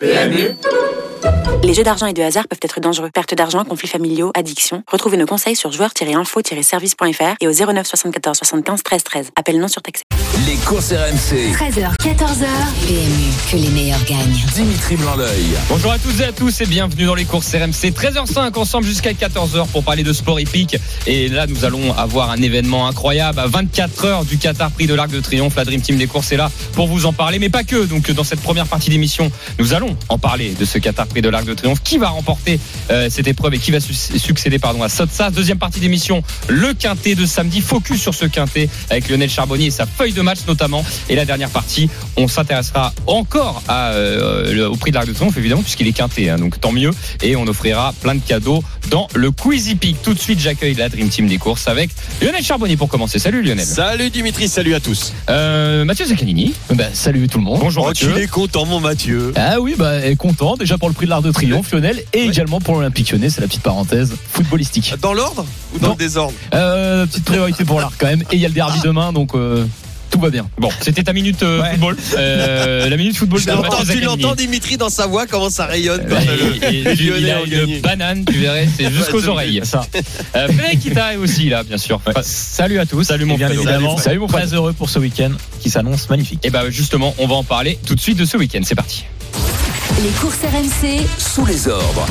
PMU Les jeux d'argent et de hasard peuvent être dangereux. Perte d'argent, conflits familiaux, addiction. Retrouvez nos conseils sur joueurs-info-service.fr et au 09 74 75 13 13. Appel non surtaxé. Les courses RMC. 13h, 14h. PMU, que les meilleurs gagnent. Dimitri Blanc-L'œil. Bonjour à toutes et à tous et bienvenue dans les courses RMC 13h05 ensemble jusqu'à 14h pour parler de sport hippique et là nous allons avoir un événement incroyable à 24 heures du Qatar Prix de l'Arc de Triomphe la Dream Team des courses est là pour vous en parler mais pas que donc dans cette première partie d'émission nous allons en parler de ce Qatar Prix de l'Arc de Triomphe. Qui va remporter euh, cette épreuve et qui va su- succéder pardon à Sotsas deuxième partie d'émission le quintet de samedi. Focus sur ce quintet avec Lionel Charbonnier et sa feuille de match notamment. Et la dernière partie on s'intéressera encore à, euh, le- au prix de l'Arc de Triomphe évidemment puisqu'il est quinté hein, donc tant mieux. Et on offrira plein de cadeaux dans le Quizy Peak tout de suite j'accueille la Dream Team des courses avec Lionel Charbonnier pour commencer. Salut Lionel. Salut Dimitri, salut à tous. euh, Mathieu Zaccanini Ben, salut tout le monde. bonjour Oh, Mathieu. tu es content mon Mathieu. Ah oui, bah, et content déjà pour le prix de l'Arc de Triomphe, Lionel, et également pour l'Olympique Lyonnais, c'est la petite parenthèse footballistique. Dans l'ordre ou dans Non. le désordre? Euh, petite priorité pour l'Arc quand même, et il y a le derby demain, donc euh, tout va bien. bon c'était ta minute euh, football Euh, la minute football Mathieu l'entends- Tu l'entends Dimitri dans sa voix comment ça rayonne et- il a une banane, tu verrais, c'est jusqu'aux oreilles. Ça. Euh, Frédéric Kita est aussi là, bien sûr. Salut à tous. Salut, mon bien évidemment, Salut, salut mon Très heureux pour ce week-end qui s'annonce magnifique. Et bah justement, on va en parler tout de suite de ce week-end. C'est parti. Les courses RMC, Sous les ordres.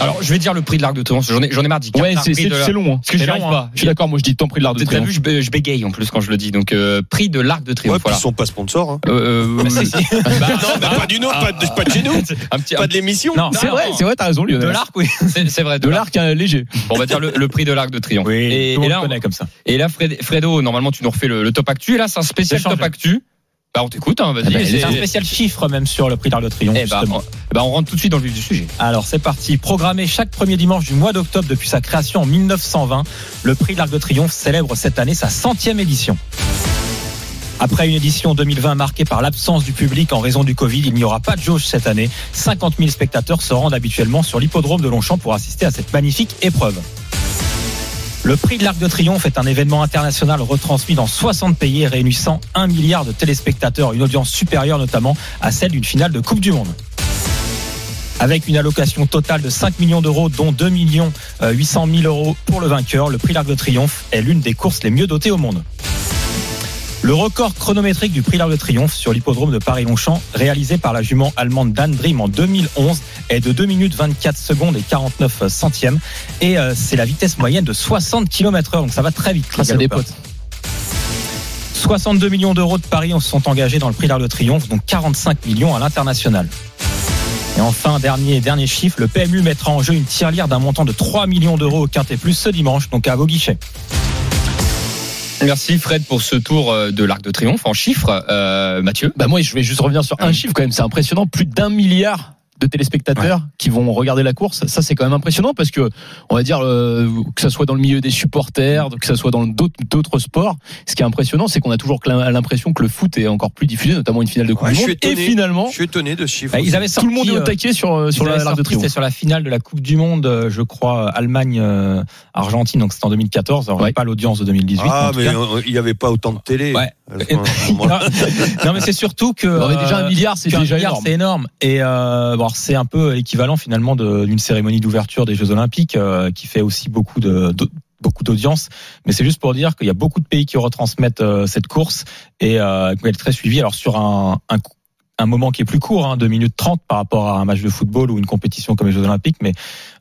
Alors, je vais dire le prix de l'Arc de Triomphe. J'en ai, j'en ai marre d'y Ouais, c'est c'est- de la- c'est long. hein. Parce que C'est j'y arrive long, pas. hein. Je suis d'accord, moi je dis tant prix de l'Arc de T'as vu, Triomphe. je, bé- je bégaye en plus quand je le dis. Donc, euh, prix de l'Arc de Ouais, Triomphe. puis voilà. ils sont pas sponsors. hein. Euh, euh, Bah, si, si. bah, Non, bah, pas du nôtre, pas de- pas de chez nous. un petit, Pas de l'émission. Non, c'est Non. vrai, c'est vrai, t'as raison, de Lionel. l'arc, oui. C'est c'est vrai. De l'Arc léger. Bon, on va dire le, le prix de l'Arc de Triomphe. et, là, on- connaît comme ça. et là, Fred- Fredo, normalement, tu nous refais le, top actu. Et là, c'est un spécial top actu. Bah, on t'écoute, hein, vas-y. Eh ben, C'est- un spécial chiffre même sur le prix d'Arc de Triomphe. Eh justement. on, eh bah, on rentre tout de suite dans le vif du sujet. Alors c'est parti. Programmé chaque premier dimanche du mois d'octobre depuis sa création en 1920, le prix de l'Arc de Triomphe célèbre cette année sa centième édition. Après une édition 2020 marquée par l'absence du public en raison du Covid, il n'y aura pas de jauge cette année. 50 000 spectateurs se rendent habituellement sur l'hippodrome de Longchamp pour assister à cette magnifique épreuve. Le prix de l'Arc de Triomphe est un événement international retransmis dans 60 pays et réunissant 1 milliard de téléspectateurs, une audience supérieure notamment à celle d'une finale de Coupe du Monde. Avec une allocation totale de 5 millions d'euros, dont 2 millions euh, 800 000 euros pour le vainqueur, le prix l'Arc de Triomphe est l'une des courses les mieux dotées au monde. Le record chronométrique du prix l'Arc de Triomphe sur l'hippodrome de Paris-Longchamp, réalisé par la jument allemande Dan Dream en 2011, est de 2 minutes 24 secondes et 49 centièmes. Et euh, c'est la vitesse moyenne de 60 km heure, donc ça va très vite. les galopeurs. potes. 62 millions d'euros de paris se sont engagés dans le prix d'Arc de Triomphe, dont 45 millions à l'international. Et enfin, dernier, dernier chiffre, le PMU mettra en jeu une tirelire d'un montant de 3 millions d'euros au Quintet Plus ce dimanche, donc à vos guichets. Merci Fred pour ce tour euh, de l'Arc de Triomphe en chiffres. Euh, Mathieu. Bah moi je vais juste revenir sur un chiffre quand même, c'est impressionnant, plus d'un milliard de téléspectateurs qui vont regarder la course, ça c'est quand même impressionnant parce que on va dire euh, que ça soit dans le milieu des supporters, que ça soit dans d'autres sports, ce qui est impressionnant c'est qu'on a toujours l'impression que le foot est encore plus diffusé, notamment une finale de Coupe Ouais, du Monde et finalement Je suis étonné de ce chiffre. Bah, ils avaient tout le monde est au euh, taquet sur sur la de C'était sur finale de la Coupe du Monde, euh, je crois, Allemagne-Argentine, donc c'était en 2014. Alors, Ouais. pas l'audience de 2018. mais Ah, mais il n'y avait pas autant de télé. Non, mais c'est surtout que. On avait déjà un milliard, c'est déjà milliard, énorme. C'est énorme. Et euh, bon, c'est un peu équivalent finalement d'une cérémonie d'ouverture des Jeux Olympiques euh, qui fait aussi beaucoup de, de- beaucoup d'audience. Mais c'est juste pour dire qu'il y a beaucoup de pays qui retransmettent euh, cette course et euh, qu'elle est très suivie. Alors sur un, un, un moment qui est plus court, hein, 2 minutes 30 par rapport à un match de football ou une compétition comme les Jeux Olympiques, mais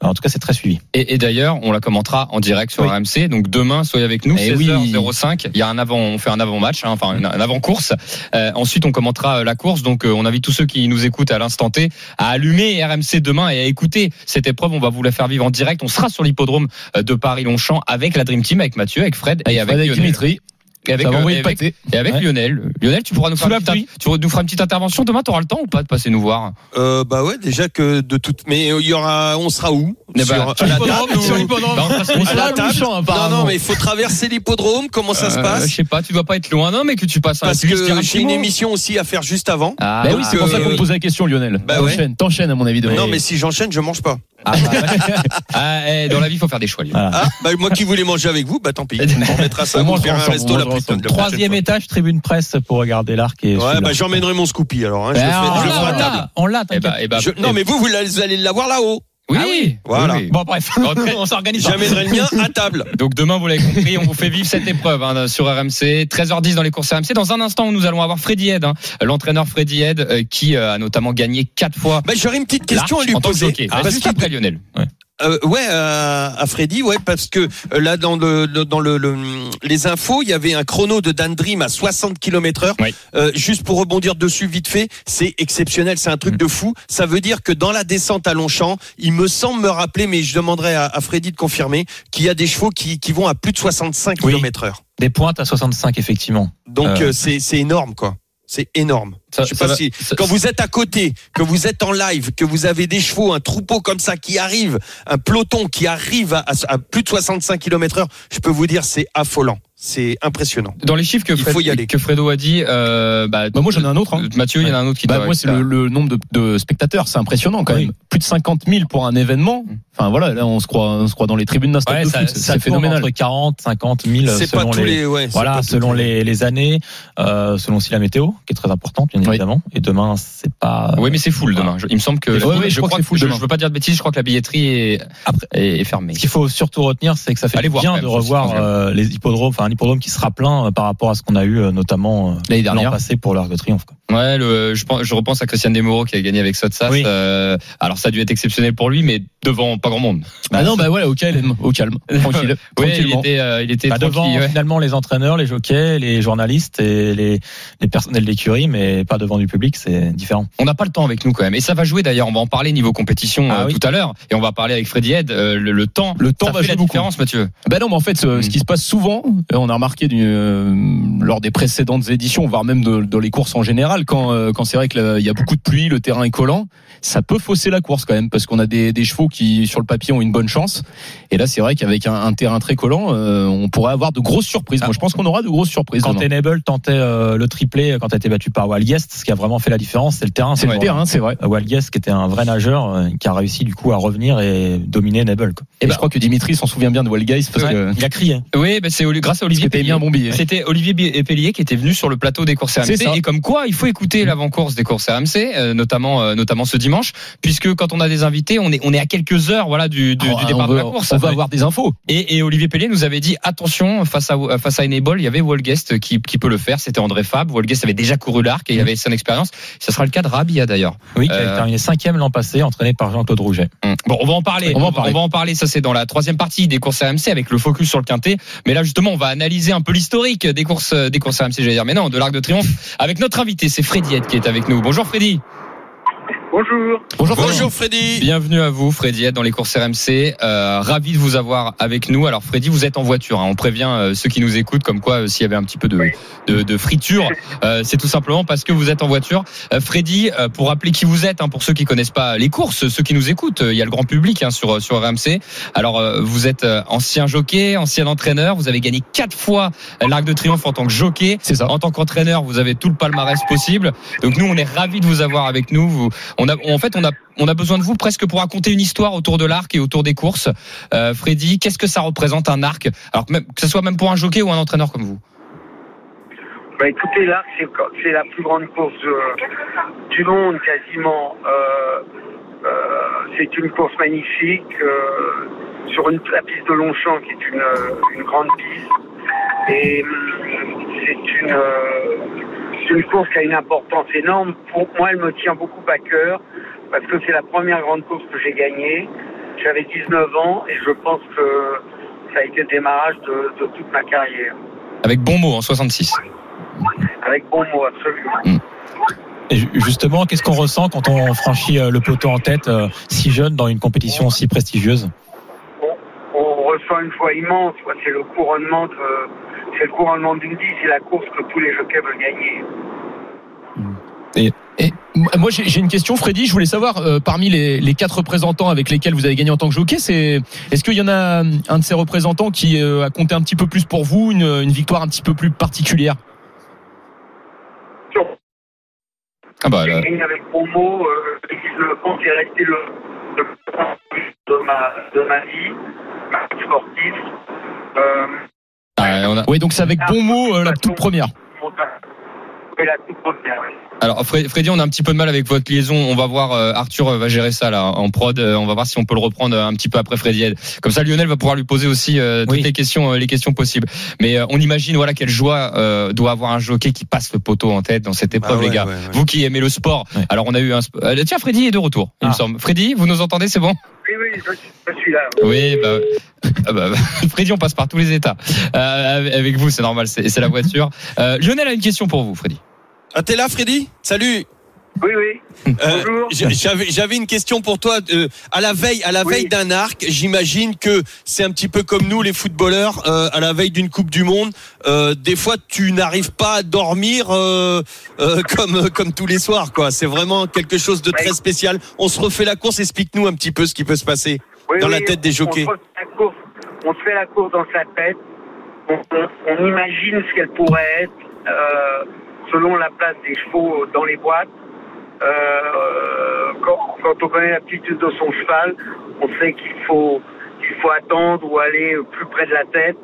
euh, en tout cas c'est très suivi. Et, et d'ailleurs, on la commentera en direct sur Oui. RMC. Donc demain, soyez avec nous. Eh 16h05. Il y a un avant, on fait un avant match, enfin un, un avant course. ensuite, on commentera euh, la course. Donc, euh, on invite tous ceux qui nous écoutent à l'instant T à allumer RMC demain et à écouter cette épreuve. On va vous la faire vivre en direct. On sera sur l'hippodrome euh, de Paris-Longchamp avec la Dream Team, avec Mathieu, avec Fred et avec, Avec Lionel. Dimitri, Et avec, euh, et avec, et avec Ouais. Lionel. Lionel, tu pourras nous faire, tu nous feras une petite intervention demain. T'auras le temps ou pas de passer nous voir Euh, bah ouais, déjà que de toute. Mais euh, il y aura, on sera où ben, Sur- l'hippodrome, ou-. Bah, on à la Non, non, mais il faut traverser l'hippodrome. Comment ça se Euh, passe Je sais pas, tu dois pas être loin, non, mais que tu passes un Parce tu dire que un j'ai une émission aussi à faire juste avant. Ah, Bah oui, c'est pour ça euh, qu'on te pose la question, Lionel. Bah ouais. T'enchaînes, t'enchaînes à mon avis. Non, mais si j'enchaîne, je mange pas. Ah, bah, Ah, eh, dans la vie, il faut faire des choix. voilà. Ah, bah, moi qui voulais manger avec vous, bah tant pis. On mettra ça, On faire un resto la Troisième étage, tribune presse pour regarder l'arc et Ouais, bah j'emmènerai mon Scoopy alors. Hein, je Ben, le ferai, on je le l'a, ferai à on table. l'a, on l'a, Eh bah, eh bah, Je- non, mais vous, vous allez l'avoir là-haut. oui, Ah oui. Voilà. oui. Bon, bref, Après- on s'organise. J'amènerai le mien à table. Donc demain, vous l'avez compris, on vous fait vivre cette épreuve hein, sur RMC. 13h10 dans les courses RMC. Dans un instant, nous allons avoir Freddy Head, hein, l'entraîneur Freddy Head, euh, qui euh, a notamment gagné quatre fois. Bah, j'aurais une petite question à lui poser. Ah, Juste qu'il- après Lionel. Euh, ouais, euh, à Freddy, ouais, parce que euh, là dans le dans le, le- les infos, il y avait un chrono de Dan Dream à 60 km heure. Oui. Euh, juste pour rebondir dessus vite fait, c'est exceptionnel, c'est un truc Mm. de fou. Ça veut dire que dans la descente à Longchamp, il me semble me rappeler, mais je demanderai à, à Freddy de confirmer, qu'il y a des chevaux qui, qui vont à plus de 65 Oui. km heure. Des pointes à 65, effectivement. Donc Euh. euh, c'est c'est énorme quoi. C'est énorme. Ça- je sais ça pas va- si ça- quand vous êtes à côté, que vous êtes en live, que vous avez des chevaux, un troupeau comme ça qui arrive, un peloton qui arrive à, plus de 65 km heure, je peux vous dire c'est affolant. C'est impressionnant. Dans les chiffres que, Il Fred- faut y aller. que Fredo a dit, euh, bah, Bah, moi, j'en ai un autre. hein. Mathieu, il y en a un autre qui Bah, moi, c'est le, le nombre de, de spectateurs, c'est impressionnant quand Oui. même. Plus de 50 000 pour un événement. Enfin voilà, là on se croit, on se croit dans les tribunes d'un stade Ouais, de ça, foot. ça C'est phénoménal. entre 40, 50 000 C'est pas selon tous les, les ouais, voilà, selon les, les années, euh, selon aussi la météo, qui est très importante, bien Oui. évidemment. Et demain, c'est pas. Oui, mais c'est full demain. Je- Il me semble que. Ouais, ouais, je crois que c'est full je, je veux pas dire de bêtises. Je crois que la billetterie est, Après- est, est fermée. Ce qu'il faut surtout retenir, c'est que ça fait Allez voir bien de même, revoir euh, les hippodromes, enfin un hippodrome qui sera plein euh, par rapport à ce qu'on a eu euh, notamment euh, L'année l'an dernière. passé pour l'Arc de Triomphe. quoi. Ouais, le, je, pense, je repense à Christian Desmoreaux qui a gagné avec Sotsas. Oui. Euh, alors ça a dû être exceptionnel pour lui, mais devant pas grand monde. Bah non, bah voilà, au calme, au calme, tranquille, Oui, il était, euh, il était Bah, devant ouais. finalement les entraîneurs, les jockeys, les journalistes et les, les personnels d'écurie, mais pas devant du public, c'est différent. On n'a pas le temps avec nous quand même. Et ça va jouer d'ailleurs. On va en parler niveau compétition Ah euh, oui. tout à l'heure. Et on va parler avec Freddy Head. euh, le, le temps. Le temps ça va fait jouer la beaucoup. différence, Mathieu. Bah non, mais en fait, ce, Mm. ce qui se passe souvent, euh, on a remarqué du, euh, lors des précédentes éditions, voire même de- dans les courses en général, quand, euh, quand c'est vrai qu'il y a beaucoup de pluie, le terrain est collant, ça peut fausser la course quand même, parce qu'on a des, des chevaux qui, sur le papier, ont une bonne chance. Et là, c'est vrai qu'avec un, un terrain très collant, euh, on pourrait avoir de grosses surprises. Moi, je pense qu'on aura de grosses surprises. Quand. Enable tentait euh, le triplé quand a été battu par Wild Guest, ce qui a vraiment fait la différence, c'est le terrain. C'est le terrain, c'est vrai. euh, Wild Guest qui était un vrai nageur euh, qui a réussi du coup à revenir et dominer Enable. Quoi. Et je crois que Dimitri s'en souvient bien de Wallgeist parce Ouais. que Il a crié. Oui, bah, c'est grâce à Olivier Pellier. bien bon billet. C'était Olivier Pellier qui était venu sur le plateau des courses ça. et comme quoi il faut écouter l'avant-course des courses RMC, euh, notamment euh, notamment ce dimanche, puisque quand on a des invités, on est on est à quelques heures voilà du, du, Alors, du on départ veut- de la course. On va avoir des infos. Et, et Olivier Pellier nous avait dit attention face à face à Enable, il y avait Wolguest qui, qui peut le faire. C'était André Fab. Wolguest avait déjà couru l'arc et il avait son expérience. Ce sera le cas de Rabia d'ailleurs. Oui, qui a Euh, terminé cinquième l'an passé, entraîné par Jean-Claude Rouget. Bon, on va en parler. On va en parler. On va en parler. Ça, c'est dans la troisième partie des courses RMC avec le focus sur le quintet. Mais là, justement, on va analyser un peu l'historique des courses, des courses RMC, j'allais dire. Mais non, de l'Arc de Triomphe avec notre invité, c'est Freddy Head qui est avec nous. Bonjour Freddy. Bonjour. Bonjour. Bonjour Freddy. Bienvenue à vous, Freddy dans les courses RMC. Euh, ravi de vous avoir avec nous. Alors, Freddy, vous êtes en voiture. hein. On prévient euh, ceux qui nous écoutent, comme quoi, euh, s'il y avait un petit peu de, de, de friture, euh, c'est tout simplement parce que vous êtes en voiture. Euh, Freddy, euh, pour rappeler qui vous êtes, hein, pour ceux qui connaissent pas les courses, ceux qui nous écoutent, euh, il y a le grand public hein, sur sur RMC. Alors, euh, vous êtes euh, ancien jockey, ancien entraîneur. Vous avez gagné quatre fois l'Arc de Triomphe en tant que jockey. C'est ça. En tant qu'entraîneur, vous avez tout le palmarès possible. Donc nous, on est ravis de vous avoir avec nous. Vous, en fait, on a, besoin de vous presque pour raconter une histoire autour de l'arc et autour des courses. Euh, Freddy, qu'est-ce que ça représente un arc? Alors que, même, ce soit même pour un jockey ou un entraîneur comme vous. Bah écoutez, là, c'est la plus grande course euh, du monde quasiment. Euh, c'est une course magnifique sur une, la piste de Longchamp qui est une, une grande piste. Et c'est une, c'est une course qui a une importance énorme. Pour moi, elle me tient beaucoup à cœur parce que c'est la première grande course que j'ai gagnée. J'avais 19 ans et je pense que ça a été le démarrage de, de toute ma carrière. Avec bon mot en 66. Avec bon mot, absolument. Et ju- justement, qu'est-ce qu'on ressent quand on franchit euh, le poteau en tête euh, si jeune dans une compétition aussi prestigieuse? On, on ressent une joie immense. C'est le couronnement de, c'est le couronnement d'Indy, c'est la course que tous les jockeys veulent gagner. Et moi, j'ai une question, Freddy. Je voulais savoir, euh, parmi les, les quatre représentants avec lesquels vous avez gagné en tant que jockey, c'est est-ce qu'il y en a euh, un de ces représentants qui euh, a compté un petit peu plus pour vous, une, une victoire un petit peu plus particulière? Sur- Ah bah, J'ai là, gagné avec mot, euh, 19 ans, c'est resté le, le ma, de ma vie, ma vie sportive. On a- Oui, donc c'est avec bon mot euh, la toute première. mon- oui, la toute première, oui. Alors Fred- Freddy, on a un petit peu de mal avec votre liaison. On va voir. euh, Arthur euh, va gérer ça là en prod. Euh, on va voir si on peut le reprendre un petit peu après Freddy. Comme ça, Lionel va pouvoir lui poser aussi euh, toutes Oui. les questions, euh, les questions possibles. Mais euh, on imagine voilà quelle joie euh, doit avoir un jockey qui passe le poteau en tête dans cette épreuve, Ah ouais, les gars. ouais, ouais. Vous qui aimez le sport. Ouais. Alors on a eu un. euh, tiens, Freddy est de retour. Il me Ah. semble. Freddy, vous nous entendez C'est bon? Oui, oui, je, je suis là. Oui. Bah, ah bah, Freddy, on passe par tous les états. Euh, avec vous, c'est normal. C'est c'est la voiture. Euh, Lionel a une question pour vous, Freddy. Ah, t'es là, Freddy Salut. Oui, oui. Euh, J'avais une question pour toi. Euh, à la veille, à la Oui. veille d'un arc, j'imagine que c'est un petit peu comme nous, les footballeurs, euh, à la veille d'une Coupe du Monde. Euh, des fois, tu n'arrives pas à dormir comme comme tous les soirs, quoi. C'est vraiment quelque chose de très spécial. On se refait la course. Explique-nous un petit peu ce qui peut se passer. Oui, Dans oui, la tête des jockeys. On se, fait la course, on se fait la course dans sa tête. On, on- on imagine ce qu'elle pourrait être selon la place des chevaux dans les boîtes. Euh, quand, quand on connaît l'aptitude de son cheval, on sait qu'il faut qu'il faut attendre ou aller plus près de la tête.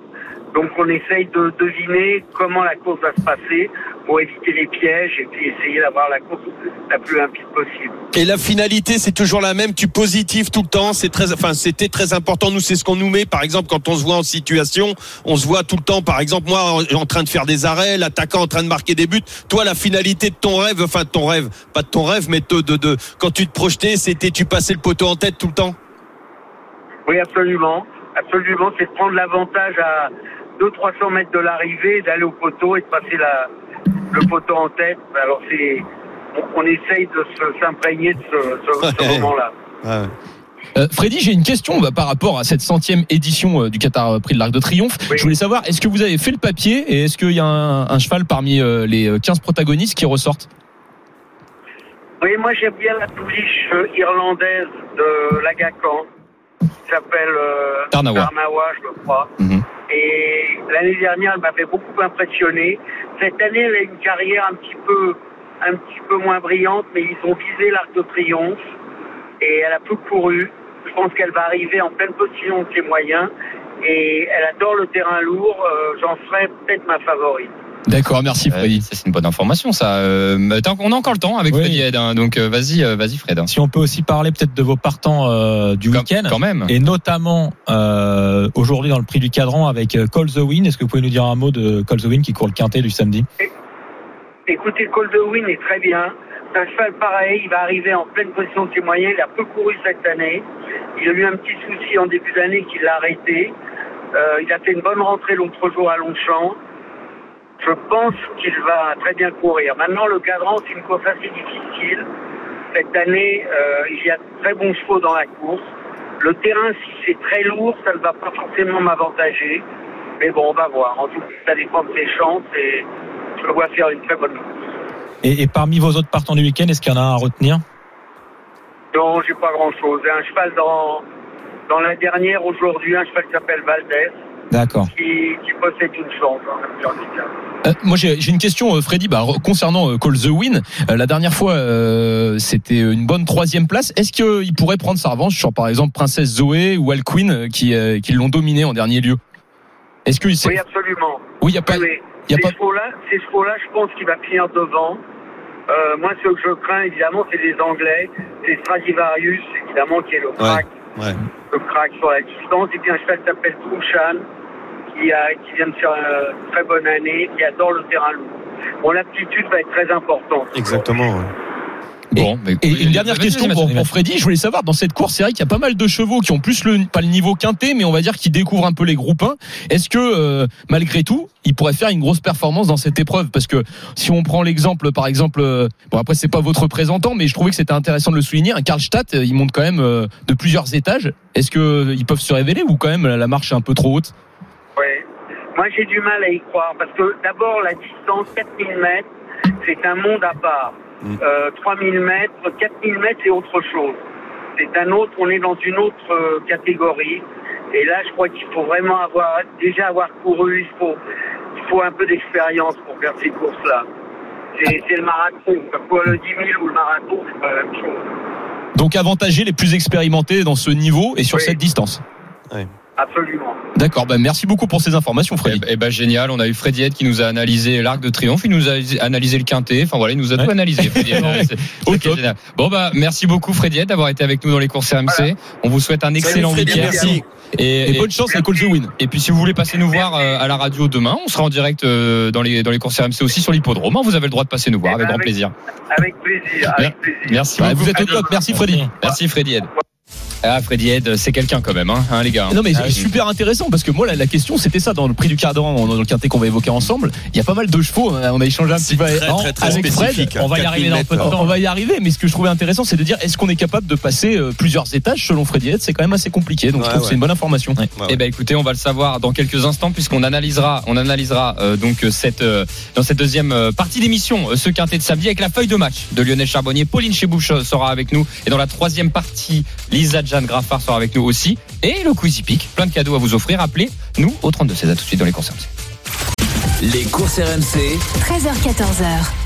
Donc on essaye de deviner comment la course va se passer pour éviter les pièges et puis essayer d'avoir la course la plus limpide possible. Et la finalité, c'est toujours la même. Tu positives tout le temps. C'est très, enfin, c'était très important. Nous, c'est ce qu'on nous met. Par exemple, quand on se voit en situation, on se voit tout le temps. Par exemple, moi, en, en train de faire des arrêts, l'attaquant en train de marquer des buts. Toi, la finalité de ton rêve, enfin, de ton rêve, pas de ton rêve, mais de, de, de quand tu te projetais, c'était tu passais le poteau en tête tout le temps? Oui, absolument. Absolument, c'est de prendre l'avantage à 200-300 mètres de l'arrivée, d'aller au poteau et de passer la, le poteau en tête. Alors, c'est, on, on essaye de se, s'imprégner de ce, ce- ce Ouais. moment-là. Euh, Freddy, j'ai une question bah, par rapport à cette centième édition euh, du Qatar Prix de l'Arc de Triomphe. Oui. Je voulais savoir, est-ce que vous avez fait le papier et est-ce qu'il y a un, un cheval parmi euh, les euh, 15 protagonistes qui ressortent? Oui, moi, j'aime bien la pouliche euh, irlandaise de l'Agacan, qui s'appelle euh, Tarnawa. je crois. Mhm. Et l'année dernière, elle m'avait beaucoup impressionné. Cette année, elle a une carrière un petit peu, un petit peu moins brillante, mais ils ont visé l'Arc de Triomphe et elle a peu couru. Je pense qu'elle va arriver en pleine position de ses moyens et elle adore le terrain lourd. Euh, J'en ferai peut-être ma favorite. D'accord, merci Euh, Freddy. ça, c'est une bonne information, ça. Euh, qu'on a encore le temps avec Oui. Freddy Head, hein, donc euh, vas-y, euh, vas-y, Fred. Si on peut aussi parler peut-être de vos partants euh, du Quand- week-end. quand même. Et notamment euh, aujourd'hui dans le prix du cadran avec Call the Win. Est-ce que vous pouvez nous dire un mot de Call the Win qui court le quintet du samedi? Écoutez, Coldwin est très bien. C'est un cheval pareil, il va arriver en pleine position de ses moyens. Il a peu couru cette année. Il a eu un petit souci en début d'année qui l'a arrêté. Euh, il a fait une bonne rentrée l'autre jour à Longchamp. Je pense qu'il va très bien courir. Maintenant, le cadran, c'est une course assez difficile. Cette année, euh, il y a de très bons chevaux dans la course. Le terrain, si c'est très lourd, ça ne va pas forcément m'avantager. Mais bon, on va voir. En tout cas, ça dépend de ses chances et je le vois faire une très bonne course. et, et parmi vos autres partants du week-end, est-ce qu'il y en a un à retenir? Non, j'ai pas grand chose. Un cheval dans, dans la dernière aujourd'hui, un cheval qui s'appelle Valdez, D'accord. qui, qui possède une hein, envie de dire. Euh, moi j'ai une question euh, Freddy bah, concernant euh, Call the Win. Euh, la dernière fois euh, c'était une bonne troisième place. Est-ce qu'il pourrait prendre sa revanche sur par exemple Princesse Zoé ou Al Queen qui, euh, qui l'ont dominé en dernier lieu? Est-ce que Oui, absolument. oui il y a pas Mais y a ces pas- chevaux-là, ces chevaux-là, je pense qu'il va finir devant. Euh, moi, ce que je crains, évidemment, c'est les Anglais. C'est Stradivarius, évidemment, qui est le crack, Ouais. le crack sur la distance. Et puis un cheval qui s'appelle Trouchan, qui, a, qui vient de faire une très bonne année, qui adore le terrain lourd. Bon, l'aptitude va être très importante. Exactement. ouais. Bon, mais- Et une dernière question pour, Freddy. Je voulais savoir, dans cette course, c'est vrai qu'il y a pas mal de chevaux qui ont plus le, pas le niveau quintet, mais on va dire qui découvrent un peu les groupes 1. Est-ce que, euh, malgré tout, ils pourraient faire une grosse performance dans cette épreuve? Parce que si on prend l'exemple, par exemple, euh, bon après c'est pas votre représentant, mais je trouvais que c'était intéressant de le souligner. Un Karlstadt, euh, il monte quand même euh, de plusieurs étages. Est-ce que euh, ils peuvent se révéler ou quand même la la marche est un peu trop haute? Moi, j'ai du mal à y croire parce que d'abord, la distance 4000 mètres, c'est un monde à part. Mm. Euh, 3000 mètres, 4000 mètres, c'est autre chose. C'est un autre, on est dans une autre euh, catégorie. Et là, je crois qu'il faut vraiment avoir, déjà avoir couru, il faut, il faut un peu d'expérience pour faire ces courses-là. C'est c'est le marathon. Soit le 10 000 ou le marathon, c'est pas la même chose. Donc avantager les plus expérimentés dans ce niveau et sur Oui. cette distance. Absolument. D'accord, bah merci beaucoup pour ces informations, Freddy. ben, eh ben, génial, on a eu Freddy Ed qui nous a analysé l'Arc de Triomphe, il nous a analysé le Quintet, enfin voilà, il nous a tout analysé. Freddy top. génial. Bon bah merci beaucoup Freddy Ed d'avoir été avec nous dans les courses RMC. Voilà. On vous souhaite un excellent week-end. merci. Et, Et et- bonne chance à Call the Win. et puis si vous voulez passer nous voir euh, à la radio demain, on sera en direct euh, dans les dans les courses RMC aussi sur l'hippodrome. Hein, Vous avez le droit de passer nous voir Eh avec ben, grand plaisir. Avec plaisir. Avec plaisir. Merci Bah, vous êtes au top, merci Freddy. Merci Freddy Ed. Ah Freddy Ed, c'est quelqu'un quand même, hein, hein, les gars. Non mais Ah, c'est super intéressant parce que moi la, la question c'était ça dans le prix du cadran dans le quintet qu'on va évoquer ensemble. Il y a pas mal de chevaux. On a, on a échangé un petit peu très, très, très avec Fred. on va y 4000 arriver dans peu de temps. On va y arriver, mais ce que je trouvais intéressant, c'est de dire est-ce qu'on est capable de passer euh, plusieurs étages selon Freddy Ed C'est quand même assez compliqué, donc je Ouais, trouve que c'est une bonne information. Ouais, Eh ouais. ben écoutez, on va le savoir dans quelques instants puisqu'on analysera, on analysera euh, donc cette euh, dans cette deuxième euh, partie d'émission euh, ce quintet de samedi avec la feuille de match de Lionel Charbonnier. Pauline Chebouche euh, sera avec nous et dans la troisième partie, Lisa Jeanne Graffard sera avec nous aussi et le Quizy Peak. Plein de cadeaux à vous offrir. Appelez nous au 32 16 à tout de suite dans les courses RMC. Les courses RMC, 13h14h.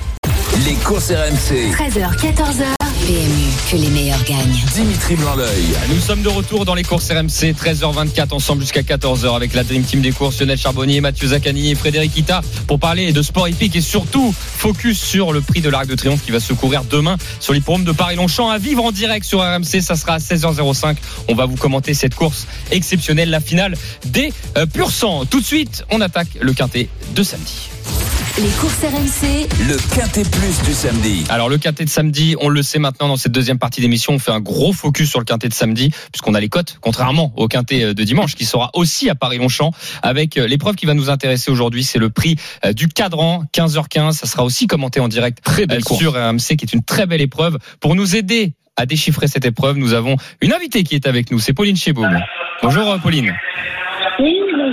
Les courses RMC. 13h 14h. PMU, que les meilleurs gagnent. Dimitri Blanc-L'œil. Nous sommes de retour dans les courses RMC, 13h24 ensemble jusqu'à 14h avec la Dream Team des courses, Lionel Charbonnier, Mathieu Zaccani et Frédéric Ita pour parler de sport hippique et surtout focus sur le prix de l'Arc de Triomphe qui va se courir demain sur l'hippodrome de Paris-Longchamp à vivre en direct sur RMC. Ça sera à 16h05. On va vous commenter cette course exceptionnelle, la finale des euh, pur sang. Tout de suite, on attaque le quintet de samedi. Les courses RMC, Le quintet plus du samedi. Alors le quintet de samedi, on le sait maintenant dans cette deuxième partie d'émission, on fait un gros focus sur le quintet de samedi puisqu'on a les cotes, contrairement au quintet euh, de dimanche qui sera aussi à Paris-Longchamp avec euh, l'épreuve qui va nous intéresser aujourd'hui, c'est le prix euh, du cadran 15h15, ça sera aussi commenté en direct Très belle course. sur RMC qui est une très belle épreuve. Pour nous aider à déchiffrer cette épreuve, nous avons une invitée qui est avec nous, c'est Pauline Cheboum. Bonjour Pauline.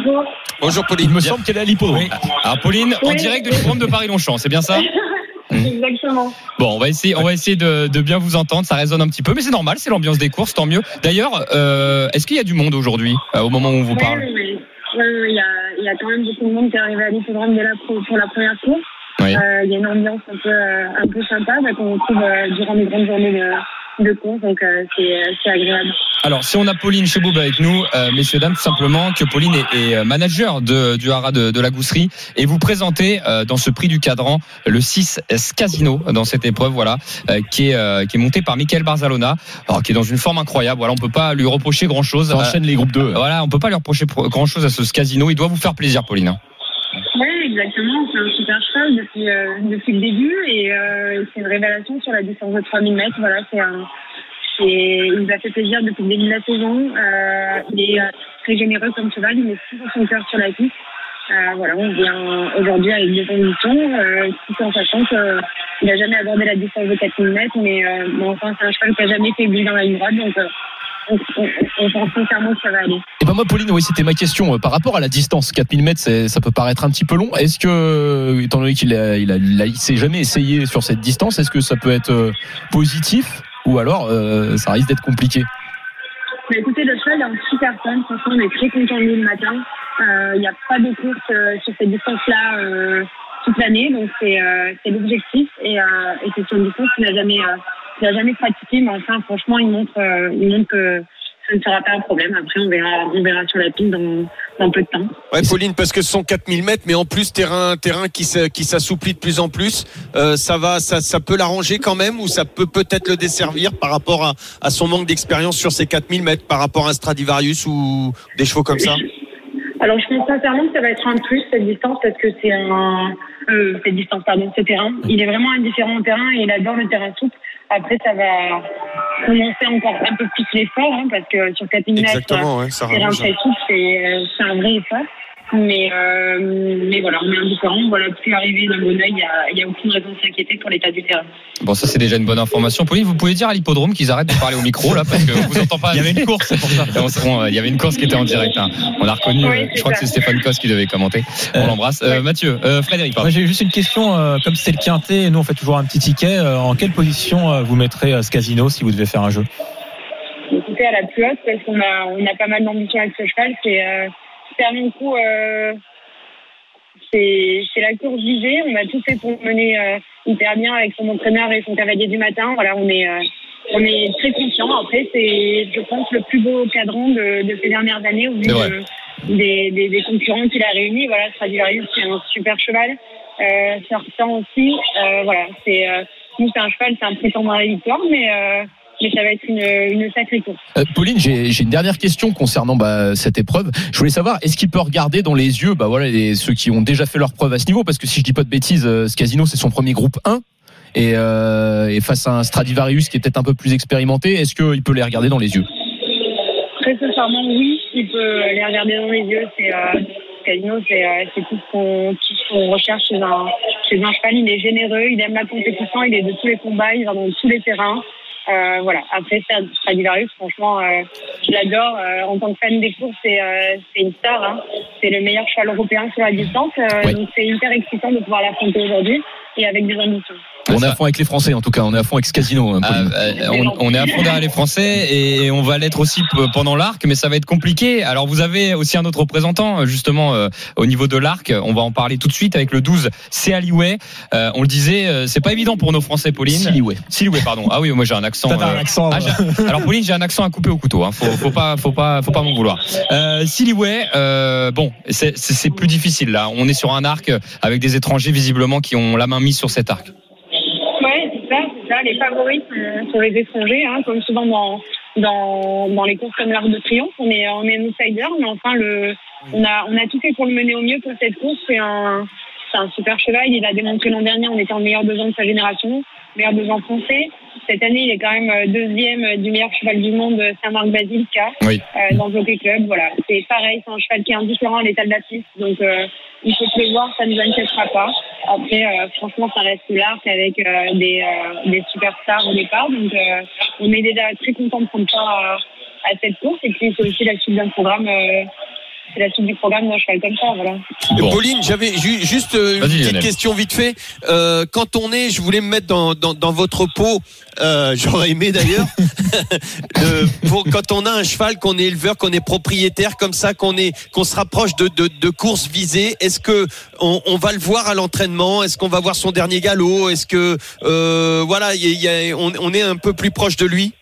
Bonjour. Bonjour Il Pauline. me semble qu'elle est à l'hippodrome. Oui. Alors Pauline, en direct de l'hippodrome de Paris-Longchamp, c'est bien ça Exactement. Bon, on va essayer, on va essayer de, de bien vous entendre. Ça résonne un petit peu, mais c'est normal, c'est l'ambiance des courses, tant mieux. D'ailleurs, euh, est-ce qu'il y a du monde aujourd'hui, euh, au moment où on vous parle oui, oui. Oui, oui, il y a, il y a quand même beaucoup de monde qui est arrivé à l'hippodrome dès la pro- pour la première course. Oui. Euh, il y a une ambiance un peu, un peu sympa qu'on retrouve euh, durant les grandes journées de, de course, donc euh, c'est c'est agréable. Alors, si on a Pauline chez Boub avec nous, euh, messieurs dames, tout simplement que Pauline est, est euh, manager de, du haras de, de la Gousserie et vous présentez euh, dans ce prix du cadran le 6 Casino dans cette épreuve, voilà, euh, qui est euh, qui est monté par Michael Barzalona, alors qui est dans une forme incroyable. Voilà, on peut pas lui reprocher grand chose. Ça enchaîne les groupes 2. voilà, on peut pas lui reprocher grand chose à ce Casino. Il doit vous faire plaisir, Pauline. Oui, exactement. C'est un super cheval depuis, euh, depuis le début et euh, c'est une révélation sur la distance de 3000 mètres. Voilà, c'est un. Il nous a fait plaisir depuis le début de la saison. Euh, il est euh, très généreux comme cheval. Il met tout son cœur sur la piste. Euh, voilà, on vient aujourd'hui avec des conditions, euh, tout en sachant qu'il n'a jamais abordé la distance de 4000 mètres, mais, euh, mais enfin, c'est un cheval qui n'a jamais fait dans la ligne droite, donc on, ça va aller. Et ben moi, Pauline, oui, c'était ma question. Euh, Par rapport à la distance, 4000 mètres, ça peut paraître un petit peu long. Est-ce que, euh, étant donné qu'il a, il a, il a- il s'est jamais essayé sur cette distance, est-ce que ça peut être euh, positif ou alors euh, ça risque d'être compliqué? Mais écoutez, le cheval est en super forme. Franchement, on est très content de lui le matin. Euh, Il n'y a pas de course euh, sur cette distance-là euh, toute l'année, donc c'est l'objectif. Et, et c'est sur une distance qu'il n'a jamais, qu'il n'a jamais pratiqué, mais enfin, franchement, il montre, euh, il montre que ça ne sera pas un problème. Après, on verra, on verra sur la piste dans, dans peu de temps. Ouais, Pauline, parce que ce sont 4000 mètres, mais en plus terrain, terrain qui s'assouplit de plus en plus. Euh, ça va, ça, ça peut l'arranger quand même, ou ça peut peut-être le desservir par rapport à, à son manque d'expérience sur ces 4000 mètres, par rapport à un Stradivarius ou des chevaux comme ça? Alors, je pense sincèrement que ça va être un plus, cette distance, parce que c'est un. Euh, cette distance, pardon, ce terrain. Il est vraiment indifférent au terrain et il adore le terrain souple. Après, ça va commencer encore un peu plus l'effort, hein, parce que sur 4000 mètres, Exactement, ouais, ça terrain rallonge. très souple, c'est euh, c'est un vrai effort. Mais, euh, mais voilà, on est indifférent. Voilà, plus arrivé d'un bon oeil, il n'y a, y a aucune raison de s'inquiéter pour l'état du terrain. Bon, ça c'est déjà une bonne information. Pauline, vous pouvez dire à l'hippodrome qu'ils arrêtent de parler au micro là parce que on vous entend pas. Il y avait une course, c'est pour ça. On on- Il y avait une course qui était en direct. hein. On a reconnu. Oui, euh, je crois que c'est Stéphane Cos qui devait commenter. On Euh, l'embrasse. Euh, Mathieu, euh, Frédéric, pardon. Moi, j'ai juste une question. euh, comme c'est le quintet, et nous on fait toujours un petit ticket. euh, en quelle position euh, vous mettrez euh, ce casino si vous devez faire un jeu? Écoutez, à la plus haute, parce qu'on a, on a pas mal d'ambition avec ce cheval. C'est coup, euh, c'est la course visée. On a tout fait pour mener euh, hyper bien avec son entraîneur et son cavalier du matin. Voilà, on est, euh, on est très confiant. Après, c'est, je pense, le plus beau cadran de, de ces dernières années au vu de- des, des, des concurrents qu'il a réunis. Voilà, Stradivarius, c'est un super cheval. Euh, sortant aussi, voilà, c'est, nous, c'est un cheval, c'est un prétendant à la victoire, mais, mais ça va être une, une sacrée course. Euh, Pauline, j'ai une dernière question concernant bah, cette épreuve. Je voulais savoir, est-ce qu'il peut regarder dans les yeux bah, voilà, les, ceux qui ont déjà fait leur preuve à ce niveau? Parce que si je dis pas de bêtises, euh, ce casino, c'est son premier groupe 1. Et, euh, et face à un Stradivarius qui est peut-être un peu plus expérimenté, est-ce qu'il peut les regarder dans les yeux? Très sincèrement, oui, il peut les regarder dans les yeux. C'est euh, Casino, c'est c'est tout ce qu'on tout ce qu'on recherche chez un chez un cheval. Il est généreux, il aime la compétition, il est de tous les combats, il va dans tous les terrains. Euh, voilà. Après, Strad- Stradivarius, franchement, euh, je l'adore. Euh, en tant que fan des courses, c'est euh, c'est une star. Hein. C'est le meilleur cheval européen sur la distance. Euh. Donc c'est hyper excitant de pouvoir l'affronter aujourd'hui et avec des ambitions. On est à fond avec les Français en tout cas, on est à fond avec ce casino. hein, Ah, euh, on, on est à fond derrière les Français et on va l'être aussi pendant l'arc, mais ça va être compliqué. Alors vous avez aussi un autre représentant euh, justement euh, au niveau de l'arc. On va en parler tout de suite avec le 12, c'est Alioué. Euh, on le disait, euh, c'est pas évident pour nos Français, Pauline. Silioué. Silioué, pardon. Ah oui, moi j'ai un accent. T'as un euh, accent. ah, j'ai- alors Pauline, j'ai un accent à couper au couteau. Hein. Faut, faut pas, faut pas, faut pas m'en vouloir. Euh, Silioué, euh, bon, c'est plus difficile là. On est sur un arc avec des étrangers visiblement qui ont la main mise sur cet arc. Ouais, c'est ça, c'est ça. Les favoris sont, sont les étrangers, hein, comme souvent dans, dans, dans les courses comme l'Arc de Triomphe. On est, on est un outsider, mais enfin, le, on, a, on a tout fait pour le mener au mieux pour cette course. C'est un, c'est un super cheval. Il a démontré l'an dernier en étant le meilleur ans de sa génération, meilleur ans français. Cette année, il est quand même euh, deuxième du meilleur cheval du monde, Saint-Marc Basilka, Oui. euh, dans le Jockey Club. Voilà, c'est pareil, c'est un cheval qui est indifférent à l'état de la piste. Donc, euh, il faut pleuvoir, ça ne nous inquiétera pas. Après, euh, franchement, ça reste l'arc avec euh, des, euh, des superstars au départ. Donc, euh, on est déjà très content de prendre part à, à cette course. Et puis, c'est aussi la suite d'un programme. C'est la suite du programme d'un cheval comme ça, voilà. Bon. Pauline, j'avais ju- juste euh, une petite Lionel. question vite fait. Euh, quand on est, je voulais me mettre dans, dans, dans votre peau, euh, j'aurais aimé d'ailleurs, quand on a un cheval, qu'on est éleveur, qu'on est propriétaire, comme ça, qu'on est, qu'on se rapproche de, de, de courses visées. Est-ce que on, on va le voir à l'entraînement? Est-ce qu'on va voir son dernier galop? Est-ce que euh, voilà, il y a- il y a- on, on est un peu plus proche de lui?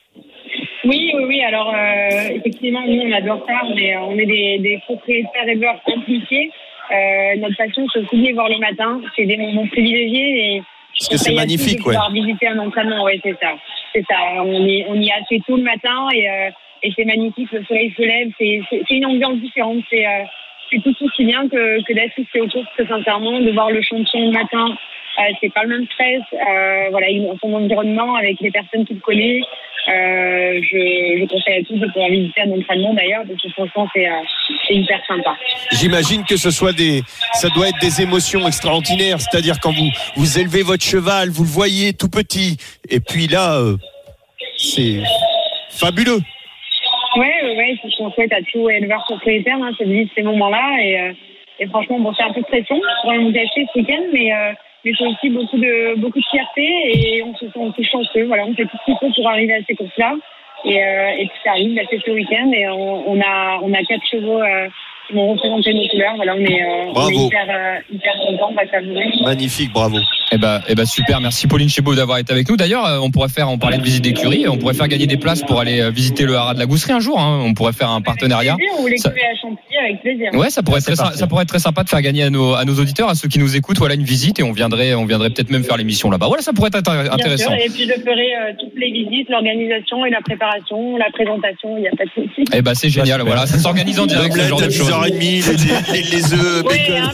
Oui. Alors, euh, effectivement, nous, on adore ça. On est, on est des, des propriétaires éleveurs impliqués. Euh, notre passion, c'est aussi de les voir le matin. C'est des moments privilégiés. Et Parce que c'est magnifique, de pouvoir visiter un entraînement, ouais, c'est ça. C'est ça. On, est, on y a assez tôt le matin et, euh, et c'est magnifique. Le soleil se lève. C'est, une ambiance différente. C'est, euh, c'est tout aussi bien que, que d'assister aux courses, sincèrement, de voir le champion le matin. Euh, c'est pas le même stress. Euh, voilà, son environnement avec les personnes qu'il connaît. Euh, je, je conseille à tous de pouvoir visiter un entraînement d'ailleurs, parce que franchement, c'est, euh, hyper sympa. J'imagine que ce soit des, ça doit être des émotions extraordinaires. C'est-à-dire quand vous vous élevez votre cheval, vous le voyez tout petit, et puis là, euh, c'est fabuleux. Ouais, ouais, ouais, c'est ce qu'on souhaite à tout éleveur propriétaire, hein, c'est de vivre ces moments-là. Et, euh, et franchement, bon, c'est un peu de pression pour rien vous cacher ce week-end, mais, euh, mais c'est aussi beaucoup de, beaucoup de fierté et on se sent aussi chanceux. Voilà, on fait tout ce qu'il faut pour arriver à ces courses-là. Et, euh, et puis ça arrive, c'est ce week-end et on, on a, on a quatre chevaux euh, qui vont représenter nos couleurs. Voilà, on est, euh, on Bravo. est hyper, euh, hyper contents, on va s'avouer. Magnifique, bravo. Eh ben, eh ben super, merci Pauline Chébeau d'avoir été avec nous. D'ailleurs, euh, on pourrait faire, on parlait de visite d'écurie, on pourrait faire gagner des places pour aller visiter le haras de la Gousserie un jour. hein. On pourrait faire un partenariat. Avec plaisir, Ou Ça- l'écurie à Chantilly avec plaisir. Ouais, ça pourrait, être parti. ça pourrait être très sympa de faire gagner à nos, à nos auditeurs, à ceux qui nous écoutent, voilà une visite et on viendrait, on viendrait peut-être même faire l'émission là-bas. Voilà, ça pourrait être Bien intéressant. sûr, et puis je ferai euh, toutes les visites, l'organisation et la préparation, la présentation, il n'y a pas de souci. Eh ben c'est génial, voilà, ça s'organise en direct ce genre de choses. 10h30, les, les, les œufs, Oui, bacon. hein,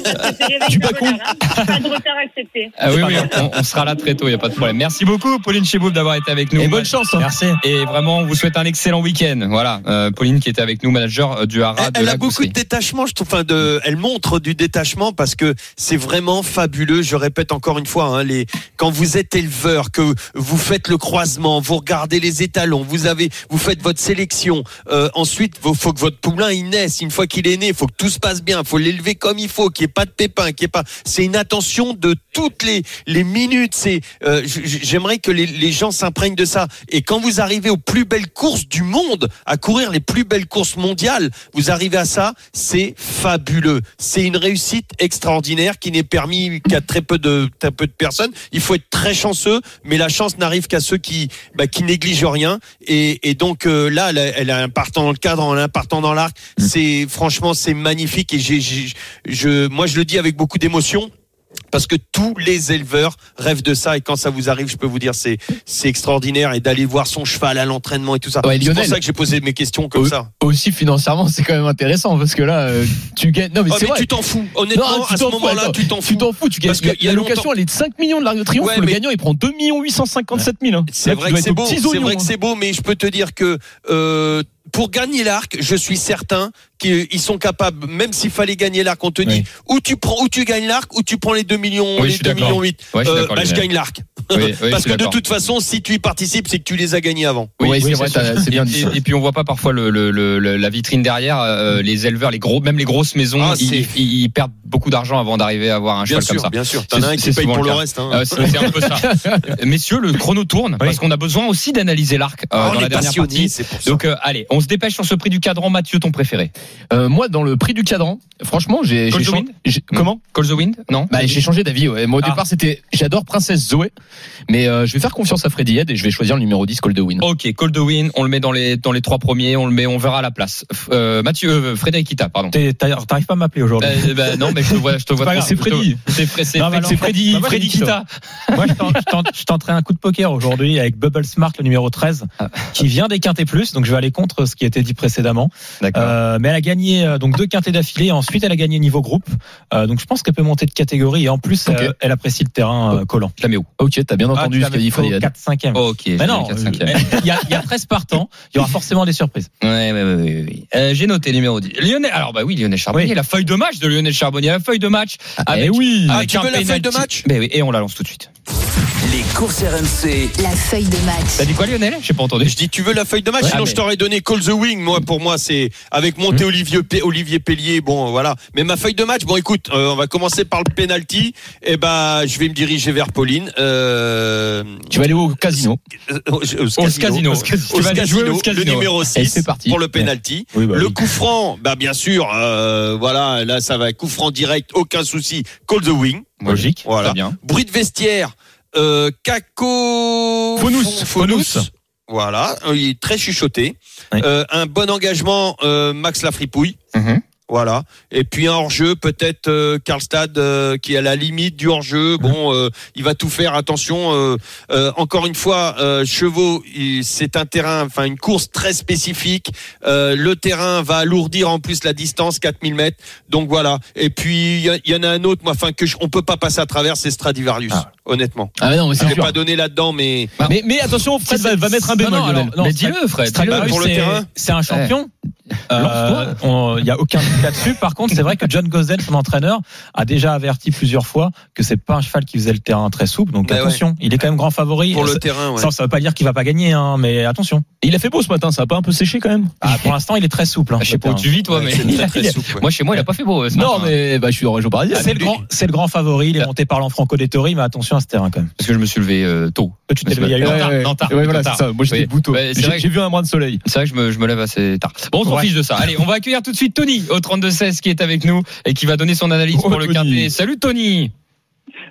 bacon. bonheur, hein. Pas de retard accepté. Ah oui, oui, on, on sera là très tôt, il y a pas de problème. Merci beaucoup Pauline Chébeau d'avoir été avec nous. Et bonne chance. hein. Merci. Et vraiment, on vous souhaite un excellent week-end. Voilà, euh, Pauline qui était avec nous, manager euh, du haras Elle, de elle la a beaucoup Gousserie. de détachement, je trouve. Enfin, de, elle montre du détachement parce que c'est vraiment fabuleux. Je répète encore une fois, hein, les, quand vous êtes éleveur, que vous faites le croisement, vous regardez les étalons, vous avez, vous faites votre sélection. Euh, ensuite, il faut que votre poulain il naisse. Une fois qu'il est né, il faut que tout se passe bien, il faut l'élever comme il faut, qu'il n'y ait pas de pépins, qu'il y ait pas. C'est une attention de toutes les les minutes. C'est, euh, j'aimerais que les, les gens s'imprègnent de ça. Et quand vous arrivez aux plus belles courses du monde, à courir les plus belles courses mondiales, vous arrivez à ça, c'est fabuleux. C'est une réussite extraordinaire qui n'est permis qu'à très peu de très peu de personnes. Il faut être très chanceux, mais la chance n'arrive qu'à ceux qui bah, qui négligent rien. Et, et donc euh, là, elle elle a un partant dans le cadre, en un partant dans l'arc. C'est franchement c'est magnifique et j'ai, je moi je le dis avec beaucoup d'émotion parce que tous les éleveurs rêvent de ça et quand ça vous arrive, je peux vous dire c'est c'est extraordinaire et d'aller voir son cheval à l'entraînement et tout ça. Ouais, c'est pour ça que j'ai posé mes questions comme ça. Aussi financièrement, c'est quand même intéressant parce que là, euh, tu gagnes. Non, mais Oh, mais vrai. tu t'en fous. Honnêtement, Non, à ce moment-là, tu t'en fous. Tu t'en fous, tu gagnes. Parce longtemps- elle est de 5 millions de l'Arc de Triomphe. Ouais, le gagnant, il prend 2 857 000. hein. C'est vrai que c'est beau, c'est vrai que hein. c'est beau, mais je peux te dire que euh, pour gagner l'arc, je suis certain qu'ils sont capables, même s'il fallait gagner l'arc, on te dit, Oui. ou tu prends, ou tu gagnes l'arc, ou tu prends les 2 millions, Oui, je les suis 2 d'accord. millions 8. Ouais, je Euh, bah, je gagne l'arc. Oui, oui, je Parce que de toute façon, si tu y participes, c'est que tu les as gagnés avant. Oui, Oui, c'est vrai, c'est bien dit. et- et puis on voit pas parfois le, le- le- le- la vitrine derrière. euh, les éleveurs, les gros, même les grosses maisons, Ah, ils, c'est- ils- ils perdent beaucoup d'argent avant d'arriver à avoir un Bien cheval comme sûr, ça. bien sûr. T'en as un qui c'est paye pour le reste. hein. Euh, c'est un peu ça. Messieurs, le chrono tourne parce qu'on a besoin aussi d'analyser l'arc euh, Ah, dans on la dernière partie. Donc euh, allez, on se dépêche sur ce prix du cadran. Mathieu, ton préféré Euh, moi, dans le prix du cadran, franchement, j'ai. Call j'ai the chan- Wind j'ai- Hmm. Comment? Call the Wind Non? Bah, j'ai changé d'avis. Moi, au Ah. départ, c'était. J'adore Princesse Zoé, mais euh, je vais faire confiance à Freddy Head et je vais choisir le numéro 10, Call the Win. Ok, Wind, on le met dans les dans les trois premiers, on le met, on verra à la place. F- euh, Mathieu, euh, Frédéric Kita, pardon. T'arrives pas à m'appeler aujourd'hui. Euh, bah, non, mais je te vois, je te vois. c'est Freddy. C'est bah Freddy, bah, Freddy Kita. Moi, je t'en- je t'en- je tenterai un coup de poker aujourd'hui avec Bubble Smart, le numéro 13, qui vient des quintés plus. Donc, je vais aller contre ce qui a été dit précédemment. D'accord. Euh, mais elle a gagné euh, donc deux quintés d'affilée. et Ensuite, elle a gagné niveau groupe. Euh, donc, je pense qu'elle peut monter de catégorie. Et en plus, euh, elle apprécie le terrain euh, collant. Je la mets où? Ok, t'as bien entendu Ah, ce qu'a dit Head. 4 5 e Ok. je Mais non, 4, euh, 5e. il y, a, il y a 13 partants. Il y aura forcément des surprises. Ouais, ouais, ouais, ouais, ouais. Euh, J'ai noté numéro 10. Lionel, alors bah oui, Lionel Charbonnier, Oui. la feuille de match de Lionel Charbonnier, la feuille de match. avec, eh oui. Ah, avec tu un veux la feuille de match Mais oui, et on la lance tout de suite. Les courses RMC. La feuille de match. T'as dit quoi, Lionel? J'ai pas entendu. Je dis, tu veux la feuille de match Ouais, Sinon, je t'aurais donné Call the Wing. Moi, pour moi, c'est avec monté Olivier, Pe- Olivier Pellier. Bon, voilà. Mais ma feuille de match, bon, écoute, euh, on va commencer par le penalty. Et ben, je vais me diriger vers Pauline. Euh, Tu vas aller au casino. euh, au, au Au casino. Tu vas aller casino, jouer au casino. le numéro Et 6 c'est parti. pour le penalty. Oui, bah le oui. coup franc, bah bien sûr, euh, voilà, là ça va, coup franc direct, aucun souci. Call the wing, Logique. voilà. Très bien. Bruit de vestiaire, euh, Caco Phonous. Phon- Phonous. Voilà, il est très chuchoté. Oui. Euh, un bon engagement, euh, Max Lafripouille. Mhm. Voilà. Et puis un hors-jeu, peut-être euh, Karlstad euh, qui est à la limite du hors-jeu. Bon, euh, il va tout faire. Attention. euh, euh, encore une fois, euh, Chevaux, il- c'est un terrain, enfin une course très spécifique. Euh, le terrain va alourdir en plus la distance, 4000 mètres. Donc voilà. Et puis il y, en a un autre, moi, enfin que je- on peut pas passer à travers, c'est Stradivarius. Ah. Honnêtement. Ah non, mais Je c'est pas donné là-dedans, mais Mais, mais attention, Fred va, va mettre un bémol. Non, non, alors, non, Mais dis-le, Fred. Stradivarius, dis-le. Pour le c'est- terrain. C'est un champion. Euh, Il n'y a aucun doute là-dessus. Par contre, c'est vrai que John Gosden, son entraîneur, a déjà averti plusieurs fois que c'est pas un cheval qui faisait le terrain très souple. Donc Bah ouais. attention, il est quand même grand favori. pour ça, le terrain, ouais. ça, ça veut pas dire qu'il va pas gagner, hein, mais attention. Il a fait beau ce matin, ça a pas un peu séché quand même Ah, pour l'instant, il est très souple. hein, Je sais pas où terrain. tu vis, toi, mais. C'est très, très souple, ouais. Moi, chez moi, il a pas fait beau. ce Non, matin. mais bah, je suis en région parisienne. C'est le grand, c'est le grand favori. Il est monté par l'enfranco des Tories, mais attention à ce terrain quand même. Parce que je me suis levé euh, tôt. Tu t'es levé il y a ça. Moi, j'étais c'est J'ai vu un brin de soleil. C'est vrai que je me, lève assez tard. Bon. Fiche de ça. Allez, on va accueillir tout de suite Tony au 32-16 qui est avec nous et qui va donner son analyse Oh, pour le quintet. Salut Tony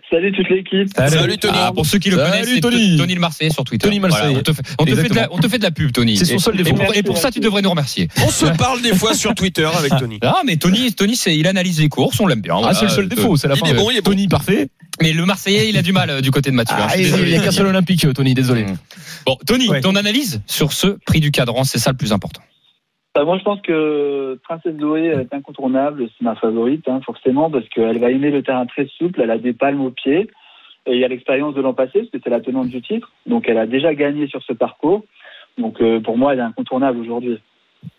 Salut toute l'équipe. Salut Tony. Ah, Pour ceux qui le Salut, connaissent, c'est Tony. Tony le Marseillais sur Twitter. Tony Marseillais. Voilà, on te fait, on te fait de la, Exactement. on te fait de la pub, Tony. C'est son seul et, défaut. pour, et pour ça, tu devrais nous remercier. On se parle des fois sur Twitter avec Tony. Ah, mais Tony, Tony, il analyse les courses, on l'aime bien. Ah, c'est le seul défaut, c'est la il fin. est bon, il est bon. Tony, parfait. Mais le Marseillais, il a du mal euh, du côté de Mathieu. hein, Ah, il n'y a qu'un seul olympique, Tony, désolé. Bon, Tony, Ouais. ton analyse sur ce prix du cadran, c'est ça le plus important. Bah, moi, je pense que Princesse Zoé est incontournable. C'est ma favorite, hein, forcément, parce qu'elle va aimer le terrain très souple. Elle a des palmes aux pieds. Et il y a l'expérience de l'an passé, parce que c'est la tenante du titre. Donc, elle a déjà gagné sur ce parcours. Donc, euh, pour moi, elle est incontournable aujourd'hui.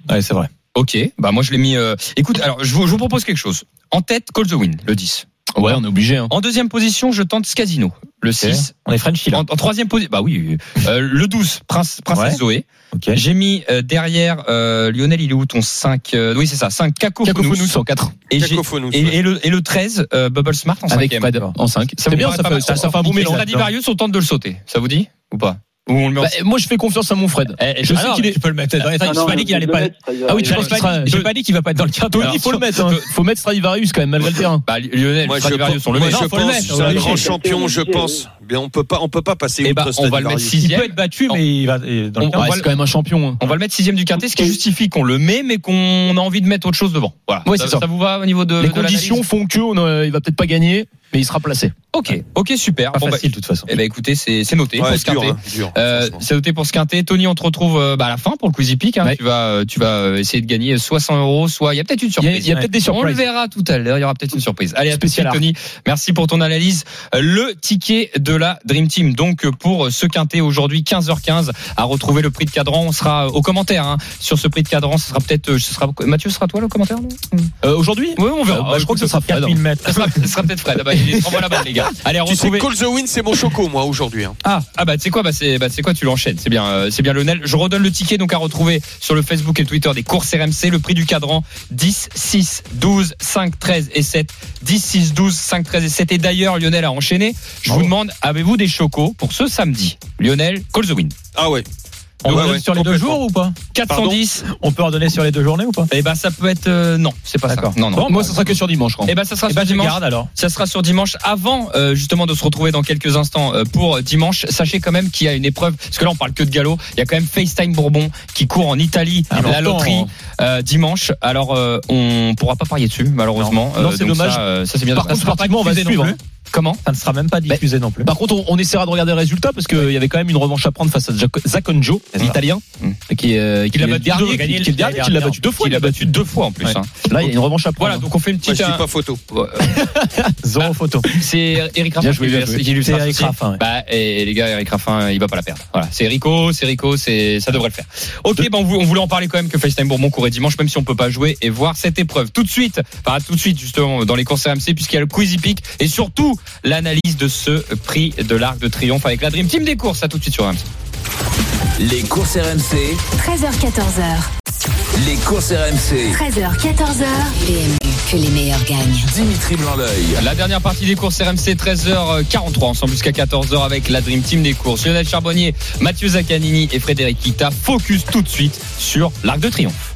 Ouais, c'est vrai. Ok, bah moi je l'ai mis. euh, Écoute, alors je vous, je vous propose quelque chose. En tête, Call the Wind, le 10. Ouais, on est obligé. Hein. En deuxième position, je tente Scasino, le 6. On est Frenchy là. En, en troisième position, bah oui, euh, le 12, Prince, Princesse Ouais. Zoé. Ok. J'ai mis euh, derrière euh, Lionel, il est où ton 5 euh, Oui, c'est ça, 5 Cacophonous. En 4. Et, Cacophonous, et, ouais. et le, et le 13, euh, Bubble Smart en Avec 5 Fred en 5. Ça C'est vous bien, ça pas fait, ça, ça fait un bon mélange. Stradivarius, on tente de le sauter. Ça vous dit Ou pas? Ou on le met en... Bah, moi, je fais confiance à mon Fred. Eh, Je Ah sais qu'il est. Tu peux le mettre. dans les Ah J'ai non, pas dit qu'il allait je pas. Ah oui, J'ai tu penses pas j'ai pas dit qu'il va pas être dans le carton. Tony, il faut le mettre. hein. Faut mettre Stradivarius quand même, malgré le terrain. Bah, Lionel, Stradivarius, on le moi, met. je pense, c'est un grand champion, je pense. Mais on peut pas, on peut pas passer Eh outre ben, on va le mettre Stradivarius. Il sixième. peut être battu, mais il va et dans le On- va Ouais, le- c'est quand même un champion. hein. On va le mettre sixième du quintet, ce qui justifie qu'on le met, mais qu'on a envie de mettre autre chose devant. Voilà. Ouais, ça, ça. ça vous va au niveau de Les de conditions font que on, euh, il va peut-être pas gagner, mais il sera placé. Ok, ok, super. Pas Bon, bah, facile de toute façon. eh ben, écoutez, c'est c'est noté Ouais, pour ce quintet. hein, Euh, c'est noté pour ce quintet. Tony, on te retrouve euh, bah, à la fin pour le Quizy Peak. Hein. Ouais. Tu vas, euh, tu vas euh, essayer de gagner soit 100 euros, soit il y a peut-être une Il y a, surprise. il y a peut-être des On le surprises. verra tout à l'heure. Il y aura peut-être une surprise. Allez, à tout de suite, Spécial Tony. Merci pour ton analyse. Le ticket de la Dream Team. Donc, pour ce quintet aujourd'hui, 15h15, à retrouver le prix de cadran. On sera euh, au commentaire hein, sur ce prix de cadran. Ce sera peut-être, euh, ce sera Mathieu, ce sera toi le commentaire non? Euh, Aujourd'hui? Oui, on verra. Euh, bah, je crois que ce sera Fred. 4000 mètres. Ce sera, ce sera peut-être Fred. Ah bah, il la balle, les gars. Allez, à Tu sais, retrouver. Call the Win, c'est mon choco, moi, aujourd'hui. hein. Ah, ah bah tu sais quoi, bah c'est bah c'est quoi, tu l'enchaînes, c'est bien, euh, c'est bien Lionel. Je redonne le ticket donc à retrouver sur le Facebook et le Twitter des courses RMC, le prix du cadran 10, 6, 12, 5, 13 et 7, 10, 6, 12, 5, 13 et 7. Et d'ailleurs Lionel a enchaîné. Je vous demande, avez-vous des chocos pour ce samedi Lionel, call the win. Ah ouais. On Ouais, ouais, sur les deux jours ou pas 410. On peut en donner sur les deux journées ou pas Et bah ça peut être euh, non, c'est pas ça. D'accord. Non non. Bon, Moi, ça sera que sur dimanche, je crois. Et bah ça sera Eh sur ben, dimanche. garde alors. Ça sera sur dimanche avant euh, justement de se retrouver dans quelques instants euh, pour dimanche. Sachez quand même qu'il y a une épreuve parce que là on parle que de galop. Il y a quand même FaceTime Bourbon qui court en Italie Ah, la loterie hein. euh, dimanche. Alors euh, on pourra pas parier dessus malheureusement. Non, c'est dommage. Ça, euh, ça, c'est bien. Par contre, sportivement, on va suivre. Comment Ça ne sera même pas diffusé non plus. Par contre, on, on essaiera de regarder le résultat parce qu'il y avait quand même une revanche à prendre face à ça. l'italien, Mm. qui est, qui l'a battu dernier, deux, qui, dernier, l'a battu deux fois. Il a battu deux fois en plus. Ouais. hein. Là, il y a une revanche à prendre. Voilà, donc on fait une petite. je dis euh, pas photo. Zéro photo. C'est Eric Raffin Bien qui joué, bien joué. qui lui C'est sera Eric. Raffin, ouais. Bah, et les gars, Eric Raffin, il va pas la perdre. Voilà, c'est Rico, c'est Rico, c'est ça devrait le faire. Ok, ben on vou- on voulait en parler quand même que FaceTime Bourbon courait dimanche, même si on peut pas jouer et voir cette épreuve tout de suite. Enfin, tout de suite justement dans les courses RMC puisqu'il y a le Quizy Peak et surtout l'analyse de ce prix de l'Arc de Triomphe avec la Dream Team des courses. À tout de suite sur RMC. Les courses RMC, 13h, 14h. les courses RMC. 13h, 14h. PMU, que les meilleurs gagnent. Dimitri Blanc-L'œil. La dernière partie des courses RMC 13h43 ensemble jusqu'à 14h avec la Dream Team des courses. Lionel Charbonnier, Mathieu Zaccanini et Frédéric Kita focus tout de suite sur l'Arc de Triomphe.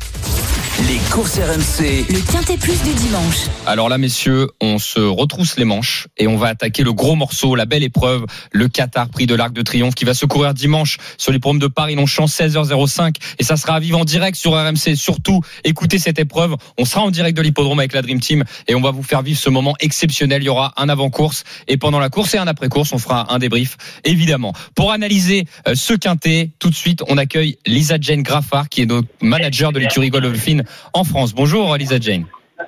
Les courses RMC, Le quintet plus du dimanche. Alors là, messieurs, on se retrousse les manches et on va attaquer le gros morceau, la belle épreuve, le Qatar Prix de l'Arc de Triomphe qui va se courir dimanche sur les programmes de Paris-Longchamp 16h05 et ça sera à vivre en direct sur RMC. Surtout, écoutez cette épreuve. On sera en direct de l'hippodrome avec la Dream Team et on va vous faire vivre ce moment exceptionnel. Il y aura un avant-course et pendant la course et un après-course, on fera un débrief, évidemment. Pour analyser euh, ce quintet, tout de suite, on accueille Lisa Jane Graffard qui est notre manager de l'écurie Golfine en France. Bonjour Lisa Jane.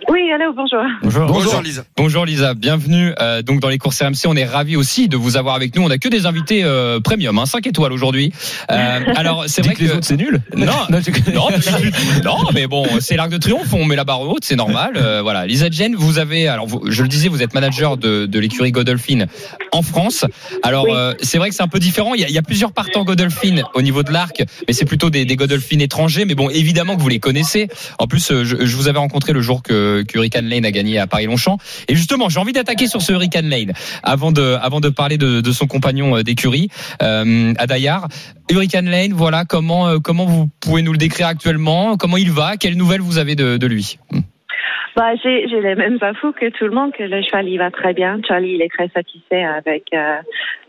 Oui, allô, bonjour. Bonjour. Bonjour, Lisa. Bonjour Lisa, bienvenue euh, donc dans les courses RMC. On est ravis aussi de vous avoir avec nous. On a que des invités euh, premium, hein, 5 étoiles aujourd'hui. Euh, alors c'est vrai que les que autres, c'est nul. Non. je- non, mais, non, mais bon, c'est l'arc de triomphe. On met la barre haute, c'est normal. Euh, voilà, Lisa Jane, vous avez, alors vous- je le disais, vous êtes manager de, de l'écurie Godolphin en France. Alors Oui. euh, c'est vrai que c'est un peu différent. Il y, a, il y a plusieurs partants Godolphin au niveau de l'arc, mais c'est plutôt des, des Godolphin étrangers. Mais bon, évidemment que vous les connaissez. En plus, je, je vous avais rencontré le jour que, Hurricane Lane a gagné à Paris-Longchamp. Et justement, j'ai envie d'attaquer sur ce Hurricane Lane avant de, avant de parler de, son compagnon euh, d'écurie, euh. Hurricane Lane, voilà comment, euh, comment vous pouvez nous le décrire actuellement, comment il va, quelles nouvelles vous avez de, lui? Bah, j'ai, j'ai les mêmes infos que tout le monde, que le cheval, il va très bien. Charlie, il est très satisfait avec, euh,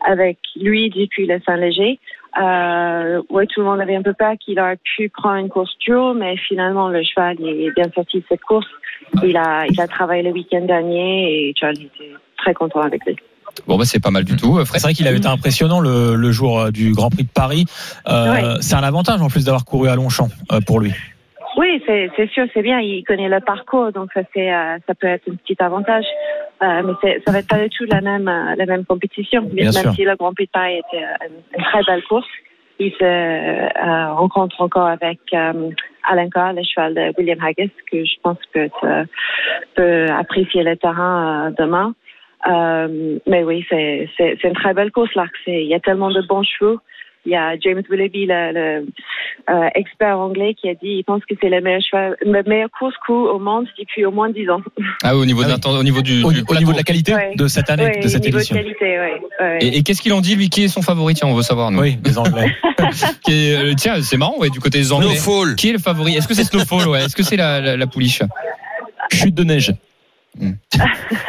avec lui depuis le Saint-Léger. Euh, tout le monde avait un peu peur qu'il aurait pu prendre une course duo, mais finalement, le cheval, il est bien sorti de cette course. Il a, il a travaillé le week-end dernier et Charlie était très content avec lui. Bon, bah, c'est pas mal du tout. Euh, C'est vrai qu'il avait été impressionnant le, le jour euh, du Grand Prix de Paris. Euh, Ouais. C'est un avantage en plus d'avoir couru à Longchamp euh, pour lui. Oui, c'est, sûr, c'est bien. Il connaît le parcours, donc ça, c'est, euh, ça peut être un petit avantage. Euh, mais ça va être pas du tout la même, euh, la même compétition. Bien même sûr. si le Grand Prix de Paris était une, une très belle course, il se euh, rencontre encore avec Alain Carr, le cheval de William Haggis, que je pense peut, euh, peut apprécier le terrain euh, demain. Euh, mais oui, c'est une très belle course. C'est il y a tellement de bons chevaux. Il y a James Willoughby, le, le euh, expert anglais, qui a dit il pense que c'est la meilleure la meilleure course coup au monde depuis au moins 10 ans. Ah, au niveau, Ah oui. au niveau du, Au, du au niveau de la qualité Ouais. de cette année, Ouais, de cette édition. de qualité, ouais. ouais. Et, et qu'est-ce qu'il en dit, lui? Qui est son favori? Tiens, on veut savoir. Nous. Oui, les Anglais. Qui est, euh, tiens, c'est marrant, ouais, du côté des Anglais. Snowfall. Qui est le favori? Est-ce que c'est Snowfall ouais? Est-ce que c'est la, la, la pouliche? Chute de neige.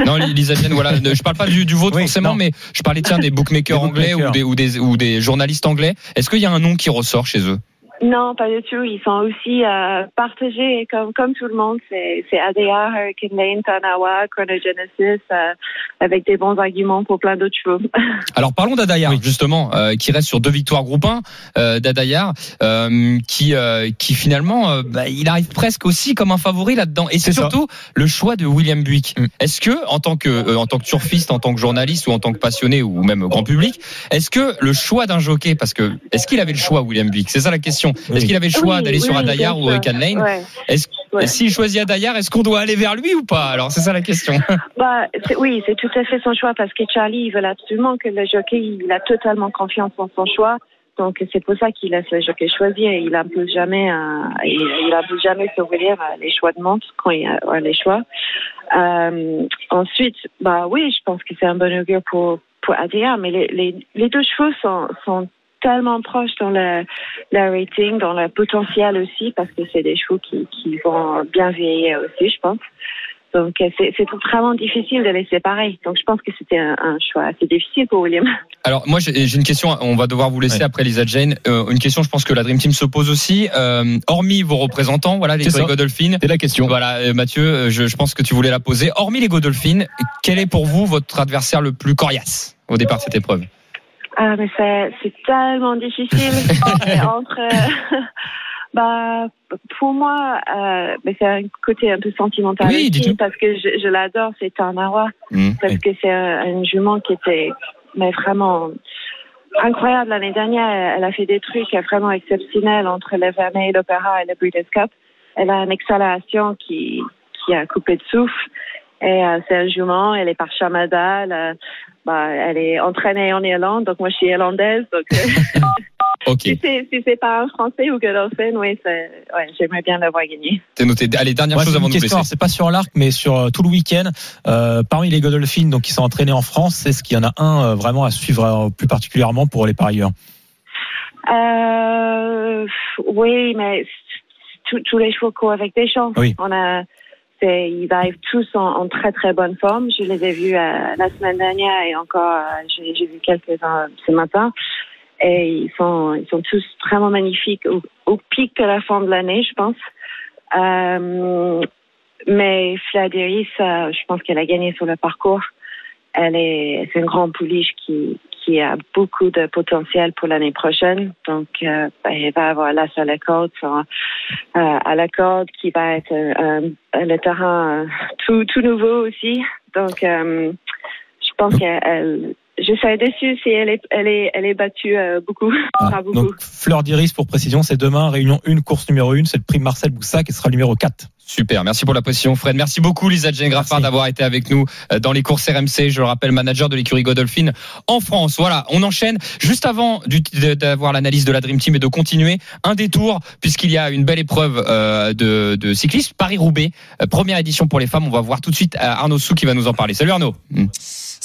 Non, Lisa Jane, voilà. ne- Je parle pas du, du vôtre Oui, forcément, non. mais je parlais tiens des bookmakers Des anglais bookmakers. ou des, ou des ou des journalistes anglais. Est-ce qu'il y a un nom qui ressort chez eux? Non, pas du tout. Ils sont aussi euh, partagés comme comme tout le monde. C'est c'est ADA, Hurricane Lane, Tanawa, Chronogenesis, euh, avec des bons arguments pour plein d'autres chevaux. Alors parlons d'Adayar justement, euh, qui reste sur deux victoires groupe 1 euh, d'Adayar, euh, qui euh, qui finalement, euh, bah, il arrive presque aussi comme un favori là-dedans. Et c'est C'est ça. surtout le choix de William Buick. Mm. Est-ce que en tant que euh, en tant que turfiste, en tant que journaliste ou en tant que passionné ou même grand public, est-ce que le choix d'un jockey, parce que est-ce qu'il avait le choix William Buick? C'est ça la question. Oui. Est-ce qu'il avait le choix Oui, d'aller sur Adayar ou sûr. Hurricane Lane Ouais. Est-ce Ouais. s'il choisit Adayar, est-ce qu'on doit aller vers lui ou pas? Alors c'est ça la question. Bah, oui, c'est tout à fait son choix parce que Charlie, il veut absolument que le jockey, il a totalement confiance en son choix. Donc c'est pour ça qu'il laisse le jockey choisir. Il n'impose jamais, euh, il, il impose jamais sur William euh, les choix de montre quand il y a ouais, les choix. Euh, ensuite, bah oui, je pense que c'est un bon augure pour pour mais les, les, les deux chevaux sont, sont tellement proches dans le, le rating, dans le potentiel aussi, parce que c'est des chevaux qui, qui vont bien vieillir aussi, je pense. Donc euh, c'est vraiment difficile de les séparer. Donc je pense que c'était un, un choix assez difficile pour William. Alors moi j'ai une question, on va devoir vous laisser Ouais. après Lisa Jane. Euh, une question, je pense que la Dream Team se pose aussi. Euh, hormis vos représentants, voilà les C'est ça. Godolphin. C'est la question. Voilà Mathieu, je, je pense que tu voulais la poser. Hormis les Godolphin, quel est pour vous votre adversaire le plus coriace au départ de cette épreuve? Ah mais c'est c'est tellement difficile entre. euh, bah pour moi, euh, mais c'est un côté un peu sentimental Oui, aussi, parce que je, je l'adore, c'est un Awa. Hmm. parce que c'est un- une jument qui était mais vraiment incroyable l'année dernière. Elle a fait des trucs vraiment exceptionnels entre le Vermeil, l'Opéra et le Breeders' Cup. Elle a une accélération qui, qui a coupé de souffle. Et euh, c'est un jument, elle est par Chamada, elle, bah, elle est entraînée en Irlande, donc moi je suis irlandaise. Donc euh, Ok, si c'est si c'est pas un Français ou Godolphin, oui, c'est- ouais, j'aimerais bien l'avoir gagné. c'est noté. Allez, dernière chose avant de nous question, laisser. c'est pas sur l'arc, mais sur euh, tout le week-end. Euh, parmi les Godolphins donc, qui sont entraînés en France, est-ce qu'il y en a un euh, vraiment à suivre euh, plus particulièrement pour les parieurs Euh, oui, mais tous les chevaux courent avec des chances. Oui. On a, ils arrivent tous en, très très bonne forme. Je les ai vus euh, la semaine dernière et encore, euh, j'ai, vu quelques-uns ce matin. Et ils sont, ils sont tous vraiment magnifiques au, pic de la forme de l'année, je pense. Euh, mais Fladiris, euh, je pense qu'elle a gagné sur le parcours. Elle est, c'est une grande pouliche qui, qui a beaucoup de potentiel pour l'année prochaine. Donc, euh, ben, elle va avoir l'as à la corde, euh, à la corde, qui va être euh, euh, le terrain euh, tout, tout nouveau aussi. Donc, euh, je pense qu'elle, je serais déçue si elle est, elle est, elle est battue euh, beaucoup. Donc, Fleur d'Iris, pour précision, c'est demain, réunion 1, course numéro 1, c'est le prix Marcel Boussac qui sera le numéro 4. Super, merci pour la précision Fred. Merci beaucoup Lisa Jane Graffard d'avoir été avec nous euh, dans les courses RMC. Je le rappelle, manager de l'écurie Godolphin en France. Voilà, on enchaîne. Juste avant d'avoir l'analyse de la Dream Team et de continuer, un détour puisqu'il y a une belle épreuve euh, de, de cyclisme, Paris-Roubaix, euh, première édition pour les femmes. On va voir tout de suite euh, Arnaud Sou qui va nous en parler. Salut Arnaud.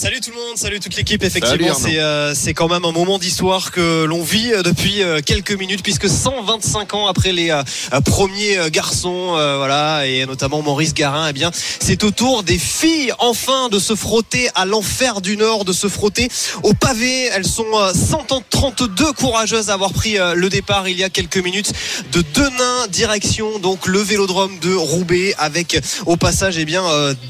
Salut tout le monde, salut toute l'équipe. Effectivement, c'est euh, quand même un moment d'histoire que l'on vit euh, depuis euh, quelques minutes, puisque 125 ans après les euh, premiers garçons, voilà, et notamment Maurice Garin, eh bien, c'est au tour des filles enfin de se frotter à l'enfer du Nord, de se frotter au pavé. Elles sont euh, 132 courageuses à avoir pris le départ il y a quelques minutes de Denain direction donc le Vélodrome de Roubaix avec au passage eh bien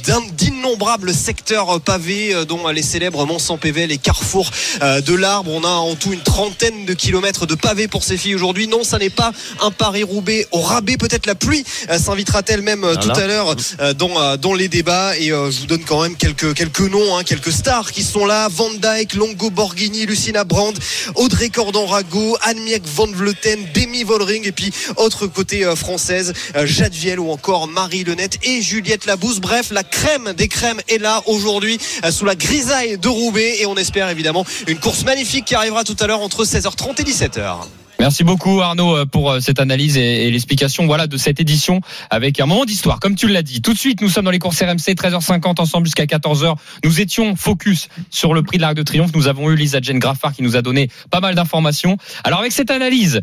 d'innombrables secteurs pavés euh, dont les célèbres Mont Saint Pével et Carrefour euh, de l'Arbre. On a en tout une trentaine de kilomètres de pavés pour ces filles aujourd'hui. Non, ça n'est pas un Paris Roubaix au rabais. Peut-être la pluie euh, s'invitera-t-elle même euh, tout à l'heure dans dans les débats et je vous donne quand même quelques quelques noms, hein, quelques stars qui sont là. Van Dyke, Longo Borghini, Lucina Brand, Audrey Cordon-Rago, Annemiek van Vleuten, Demi Vollering et puis autre côté française, Jade Viel ou encore Marie Lenette et Juliette Labousse. Bref, la crème des crèmes est là aujourd'hui sous la grisaille de Roubaix et on espère évidemment une course magnifique qui arrivera tout à l'heure entre 16h30 et 17h. Merci beaucoup Arnaud euh, pour euh, cette analyse et, l'explication voilà de cette édition avec un moment d'histoire comme tu l'as dit. Tout de suite nous sommes dans les courses RMC 13h50 ensemble jusqu'à 14h. Nous étions focus sur le prix de l'Arc de Triomphe. Nous avons eu Lisa Jane Graffard qui nous a donné pas mal d'informations. Alors avec cette analyse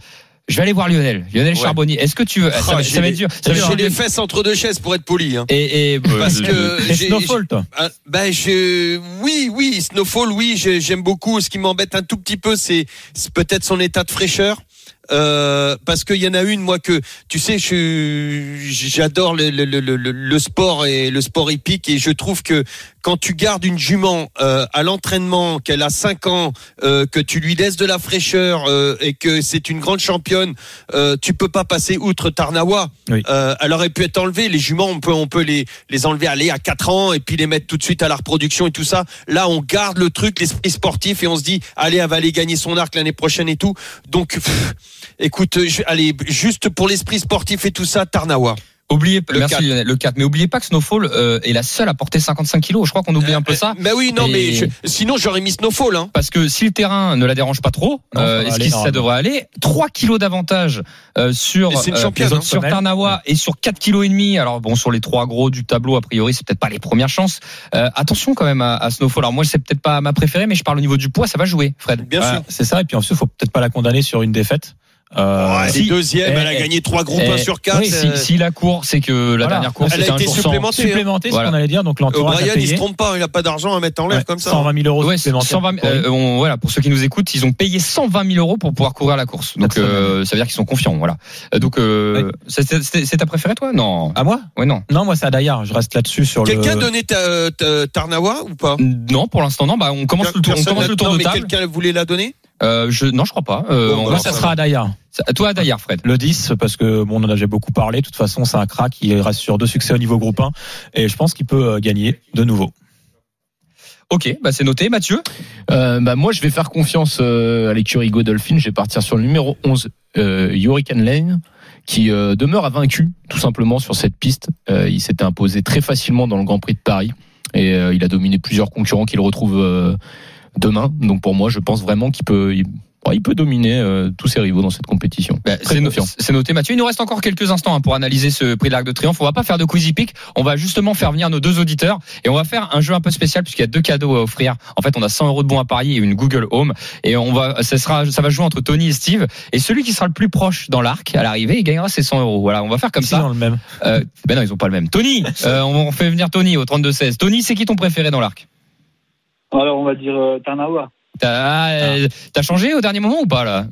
je vais aller voir Lionel. Lionel Ouais. Charbonnier. Est-ce que tu veux ça, Oh, va- j'ai ça va être les- dur. Ça J'ai les fesses entre deux chaises pour être poli. Hein. Et, et Parce que Et j'ai- Snowfall, toi? Ah, ben je oui oui Snowfall oui j'ai- j'aime beaucoup ce qui m'embête un tout petit peu c'est c'est peut-être son état de fraîcheur euh, parce qu'il y en a une moi que tu sais je j'adore le, le, le, le, le sport et le sport hippique et je trouve que quand tu gardes une jument euh, à l'entraînement qu'elle a 5 ans euh, que tu lui laisses de la fraîcheur euh, et que c'est une grande championne euh, tu peux pas passer outre Tarnawa. Oui. euh, elle aurait pu être enlevée. Les juments on peut on peut les les enlever aller à 4 ans et puis les mettre tout de suite à la reproduction et tout ça. Là on garde le truc l'esprit sportif et on se dit allez elle va aller gagner son arc l'année prochaine et tout. Donc pff, écoute je, allez juste pour l'esprit sportif et tout ça Tarnawa Oubliez, Le merci 4. Lionel, le 4. Mais oubliez pas que Snowfall euh, est la seule à porter 55 kilos. Je crois qu'on oublie un peu ça. ben oui non Et- mais je- sinon j'aurais mis Snowfall hein Parce que si le terrain ne la dérange pas trop, Non, euh, est-ce que ça devrait aller? 3 kilos d'avantage euh, sur une euh, les autres- hein. sur. Tarnawa et sur 4 kilos et demi. Alors bon, sur les trois gros du tableau, a priori, c'est peut-être pas les premières chances. Euh, attention quand même à, à Snowfall. Alors moi, c'est peut-être pas ma préférée, mais je parle au niveau du poids, ça va jouer, Fred. bien Ouais, sûr C'est ça. Et puis ensuite, faut peut-être pas la condamner sur une défaite. Euh, Ouais, si. deuxième, Eh, elle a eh, gagné trois groupes Eh, 1 sur 4. oui, si, si la cour, c'est que la Voilà. dernière course, Elle a été supplémentée. supplémenté, Voilà. ce qu'on allait dire. Donc l'entourage a O'Brien, il se trompe pas, il a pas d'argent à mettre en l'air Ouais, comme ça. 120 000 euros Ouais, supplémentaires. 120 000, euh, on- voilà, pour ceux qui nous écoutent, ils ont payé 120 000 euros pour pouvoir courir la course. Donc, euh, ça veut dire qu'ils sont confiants, voilà. Euh, Donc, euh, c'est- ta préférée, toi? Non. À moi? Ouais, non. Non, moi c'est à Dayar. Je reste là-dessus sur le. Quelqu'un donnait ta, ta- Tarnawa ou pas? Non, pour l'instant, non. Bah, on commence le tour, on commence le tour de mais table. quelqu'un voulait la donner? Euh, je, non, je crois pas. Euh, Bon, on bah, va Moi, ça faire- sera à Dayar. ça- Toi, d'ailleurs, Fred. Le 10, parce que bon, on en avait beaucoup parlé. De toute façon, c'est un crack. Il reste sur deux succès au niveau groupe 1. Et je pense qu'il peut euh, gagner de nouveau. Ok, bah c'est noté, Mathieu? Euh, bah, moi, je vais faire confiance euh, à l'écurie Godolphin. Je vais partir sur le numéro 11, euh, Hurricane Lane, qui euh, demeure à vaincu, tout simplement, sur cette piste. Euh, il s'était imposé très facilement dans le Grand Prix de Paris. Et euh, il a dominé plusieurs concurrents qu'il retrouve euh, demain. Donc pour moi, je pense vraiment qu'il peut, il, peut dominer euh, tous ses rivaux dans cette compétition. Bah, Très c'est no- confiant. c'est noté, Mathieu. Il nous reste encore quelques instants hein, pour analyser ce prix de l'Arc de Triomphe. On va pas faire de quizy pick. On va justement faire venir nos deux auditeurs et on va faire un jeu un peu spécial puisqu'il y a deux cadeaux à offrir. En fait, on a 100 euros de bons à parier et une Google Home. Et on va, ça sera, ça va jouer entre Tony et Steve. Et celui qui sera le plus proche dans l'arc à l'arrivée, il gagnera ses 100 euros. Voilà, on va faire comme ça. dans le même. Euh, ben non, ils ont pas le même. Tony, euh, on fait venir Tony au 32-16. Tony, c'est qui ton préféré dans l'arc? Alors, on va dire euh, Tarnawa. T'as euh, t'as changé au dernier moment ou pas là?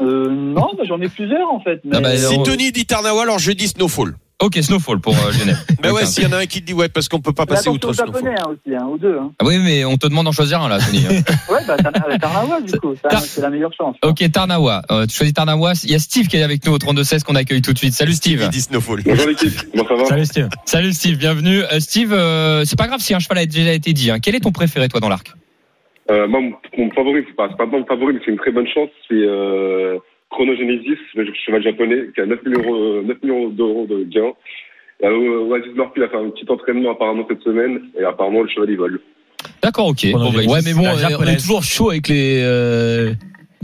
Euh, non, bah, j'en ai plusieurs en fait. Mais... Ah bah, Si on- Tony dit Tarnawa, alors je dis Snowfall. Ok, Snowfall pour euh, Lionel. Mais ouais, s'il y en a un qui dit ouais, parce qu'on peut pas Mais passer outre Snowfall. japonais hein, aussi, hein, aux deux. Hein. Ah oui, mais on te demande d'en choisir un là, Tony. Ouais, bah Tarna- Tarnawa du coup, Tar- c'est la meilleure chance. Ok, Tarnawa. Euh, tu choisis Tarnawa. Il y a Steve qui est avec nous au 32-16 qu'on accueille tout de suite. Salut Steve. Il dit Snowfall. Bonjour l'équipe, comment ça va Salut Steve. Salut Steve, bienvenue. Euh, Steve, euh, c'est pas grave si un cheval a déjà été dit. hein. Quel est ton préféré toi dans l'arc? Euh, Moi, mon, favori, c'est pas, pas mon favori, mais c'est une très bonne chance, c'est euh, Chronogenesis, le cheval japonais, qui a 9 millions, euh, 9 millions d'euros de gains. Et, euh, Oasis Murphy a fait un petit entraînement apparemment cette semaine, et apparemment le cheval il vole. D'accord, ok. Bon, bah, Ouais, mais bon, on est toujours chaud avec les euh,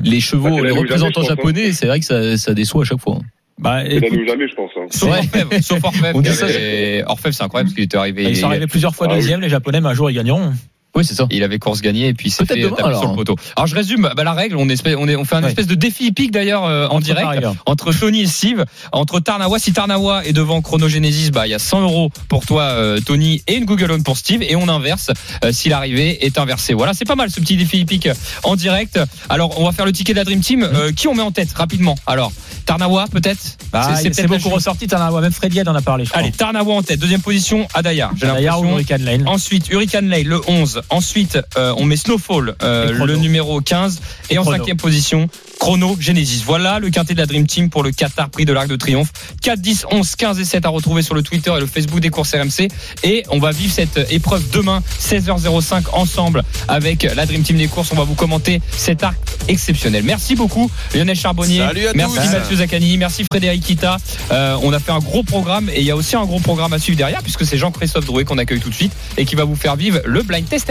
les Ah, chevaux, les jamais, représentants hein. japonais. C'est vrai que ça, ça déçoit à chaque fois. Bah, C'est la écoute, ou jamais, je pense. Hein. Sauf Ouais. Orfèvre, sauf Orfèvre. C'est incroyable parce qu'il était arrivé. ils sont arrivés plusieurs fois Ah oui. deuxième. Les Japonais, mais un jour, ils gagneront. Oui, c'est ça. Il avait course gagnée et puis il s'est fait demain, taper alors. sur le poteau. Alors je résume bah, la règle, on, espèce, on, est, on fait un Ouais. espèce de défi hippique d'ailleurs euh, en Entre direct parieurs. entre Tony et Steve, entre Tarnawa. Si Tarnawa est devant Chronogenesis, bah il y a 100 euros pour toi euh, Tony et une Google Home pour Steve et on inverse euh, si l'arrivée est inversée. Voilà, c'est pas mal ce petit défi hippique en direct. Alors on va faire le ticket de la Dream Team. Euh, qui on met en tête rapidement? Alors Tarnawa peut-être? Bah, c'est peut-être beaucoup ressorti. As, même Freddy en a parlé. Je crois. Allez, Tarnawa en tête, deuxième position, Adaya. J'ai l'impression. Hurricane Lane. Ensuite, Hurricane Lay, le 11. Ensuite, euh, on met Snowfall, euh, le numéro 15. Et, Et en cinquième position, Chrono Genesis. Voilà le quintet de la Dream Team pour le Qatar Prix de l'Arc de Triomphe. 4, 10, 11, 15 et 7 à retrouver sur le Twitter et le Facebook des courses RMC. Et on va vivre cette épreuve demain, 16h05, ensemble avec la Dream Team des courses. On va vous commenter cet arc exceptionnel. Merci beaucoup, Lionel Charbonnier. Salut à Merci tous. Mathieu Zaccani. Merci Frédéric Kita. Euh, on a fait un gros programme et il y a aussi un gros programme à suivre derrière puisque c'est Jean-Christophe Drouet qu'on accueille tout de suite et qui va vous faire vivre le blind test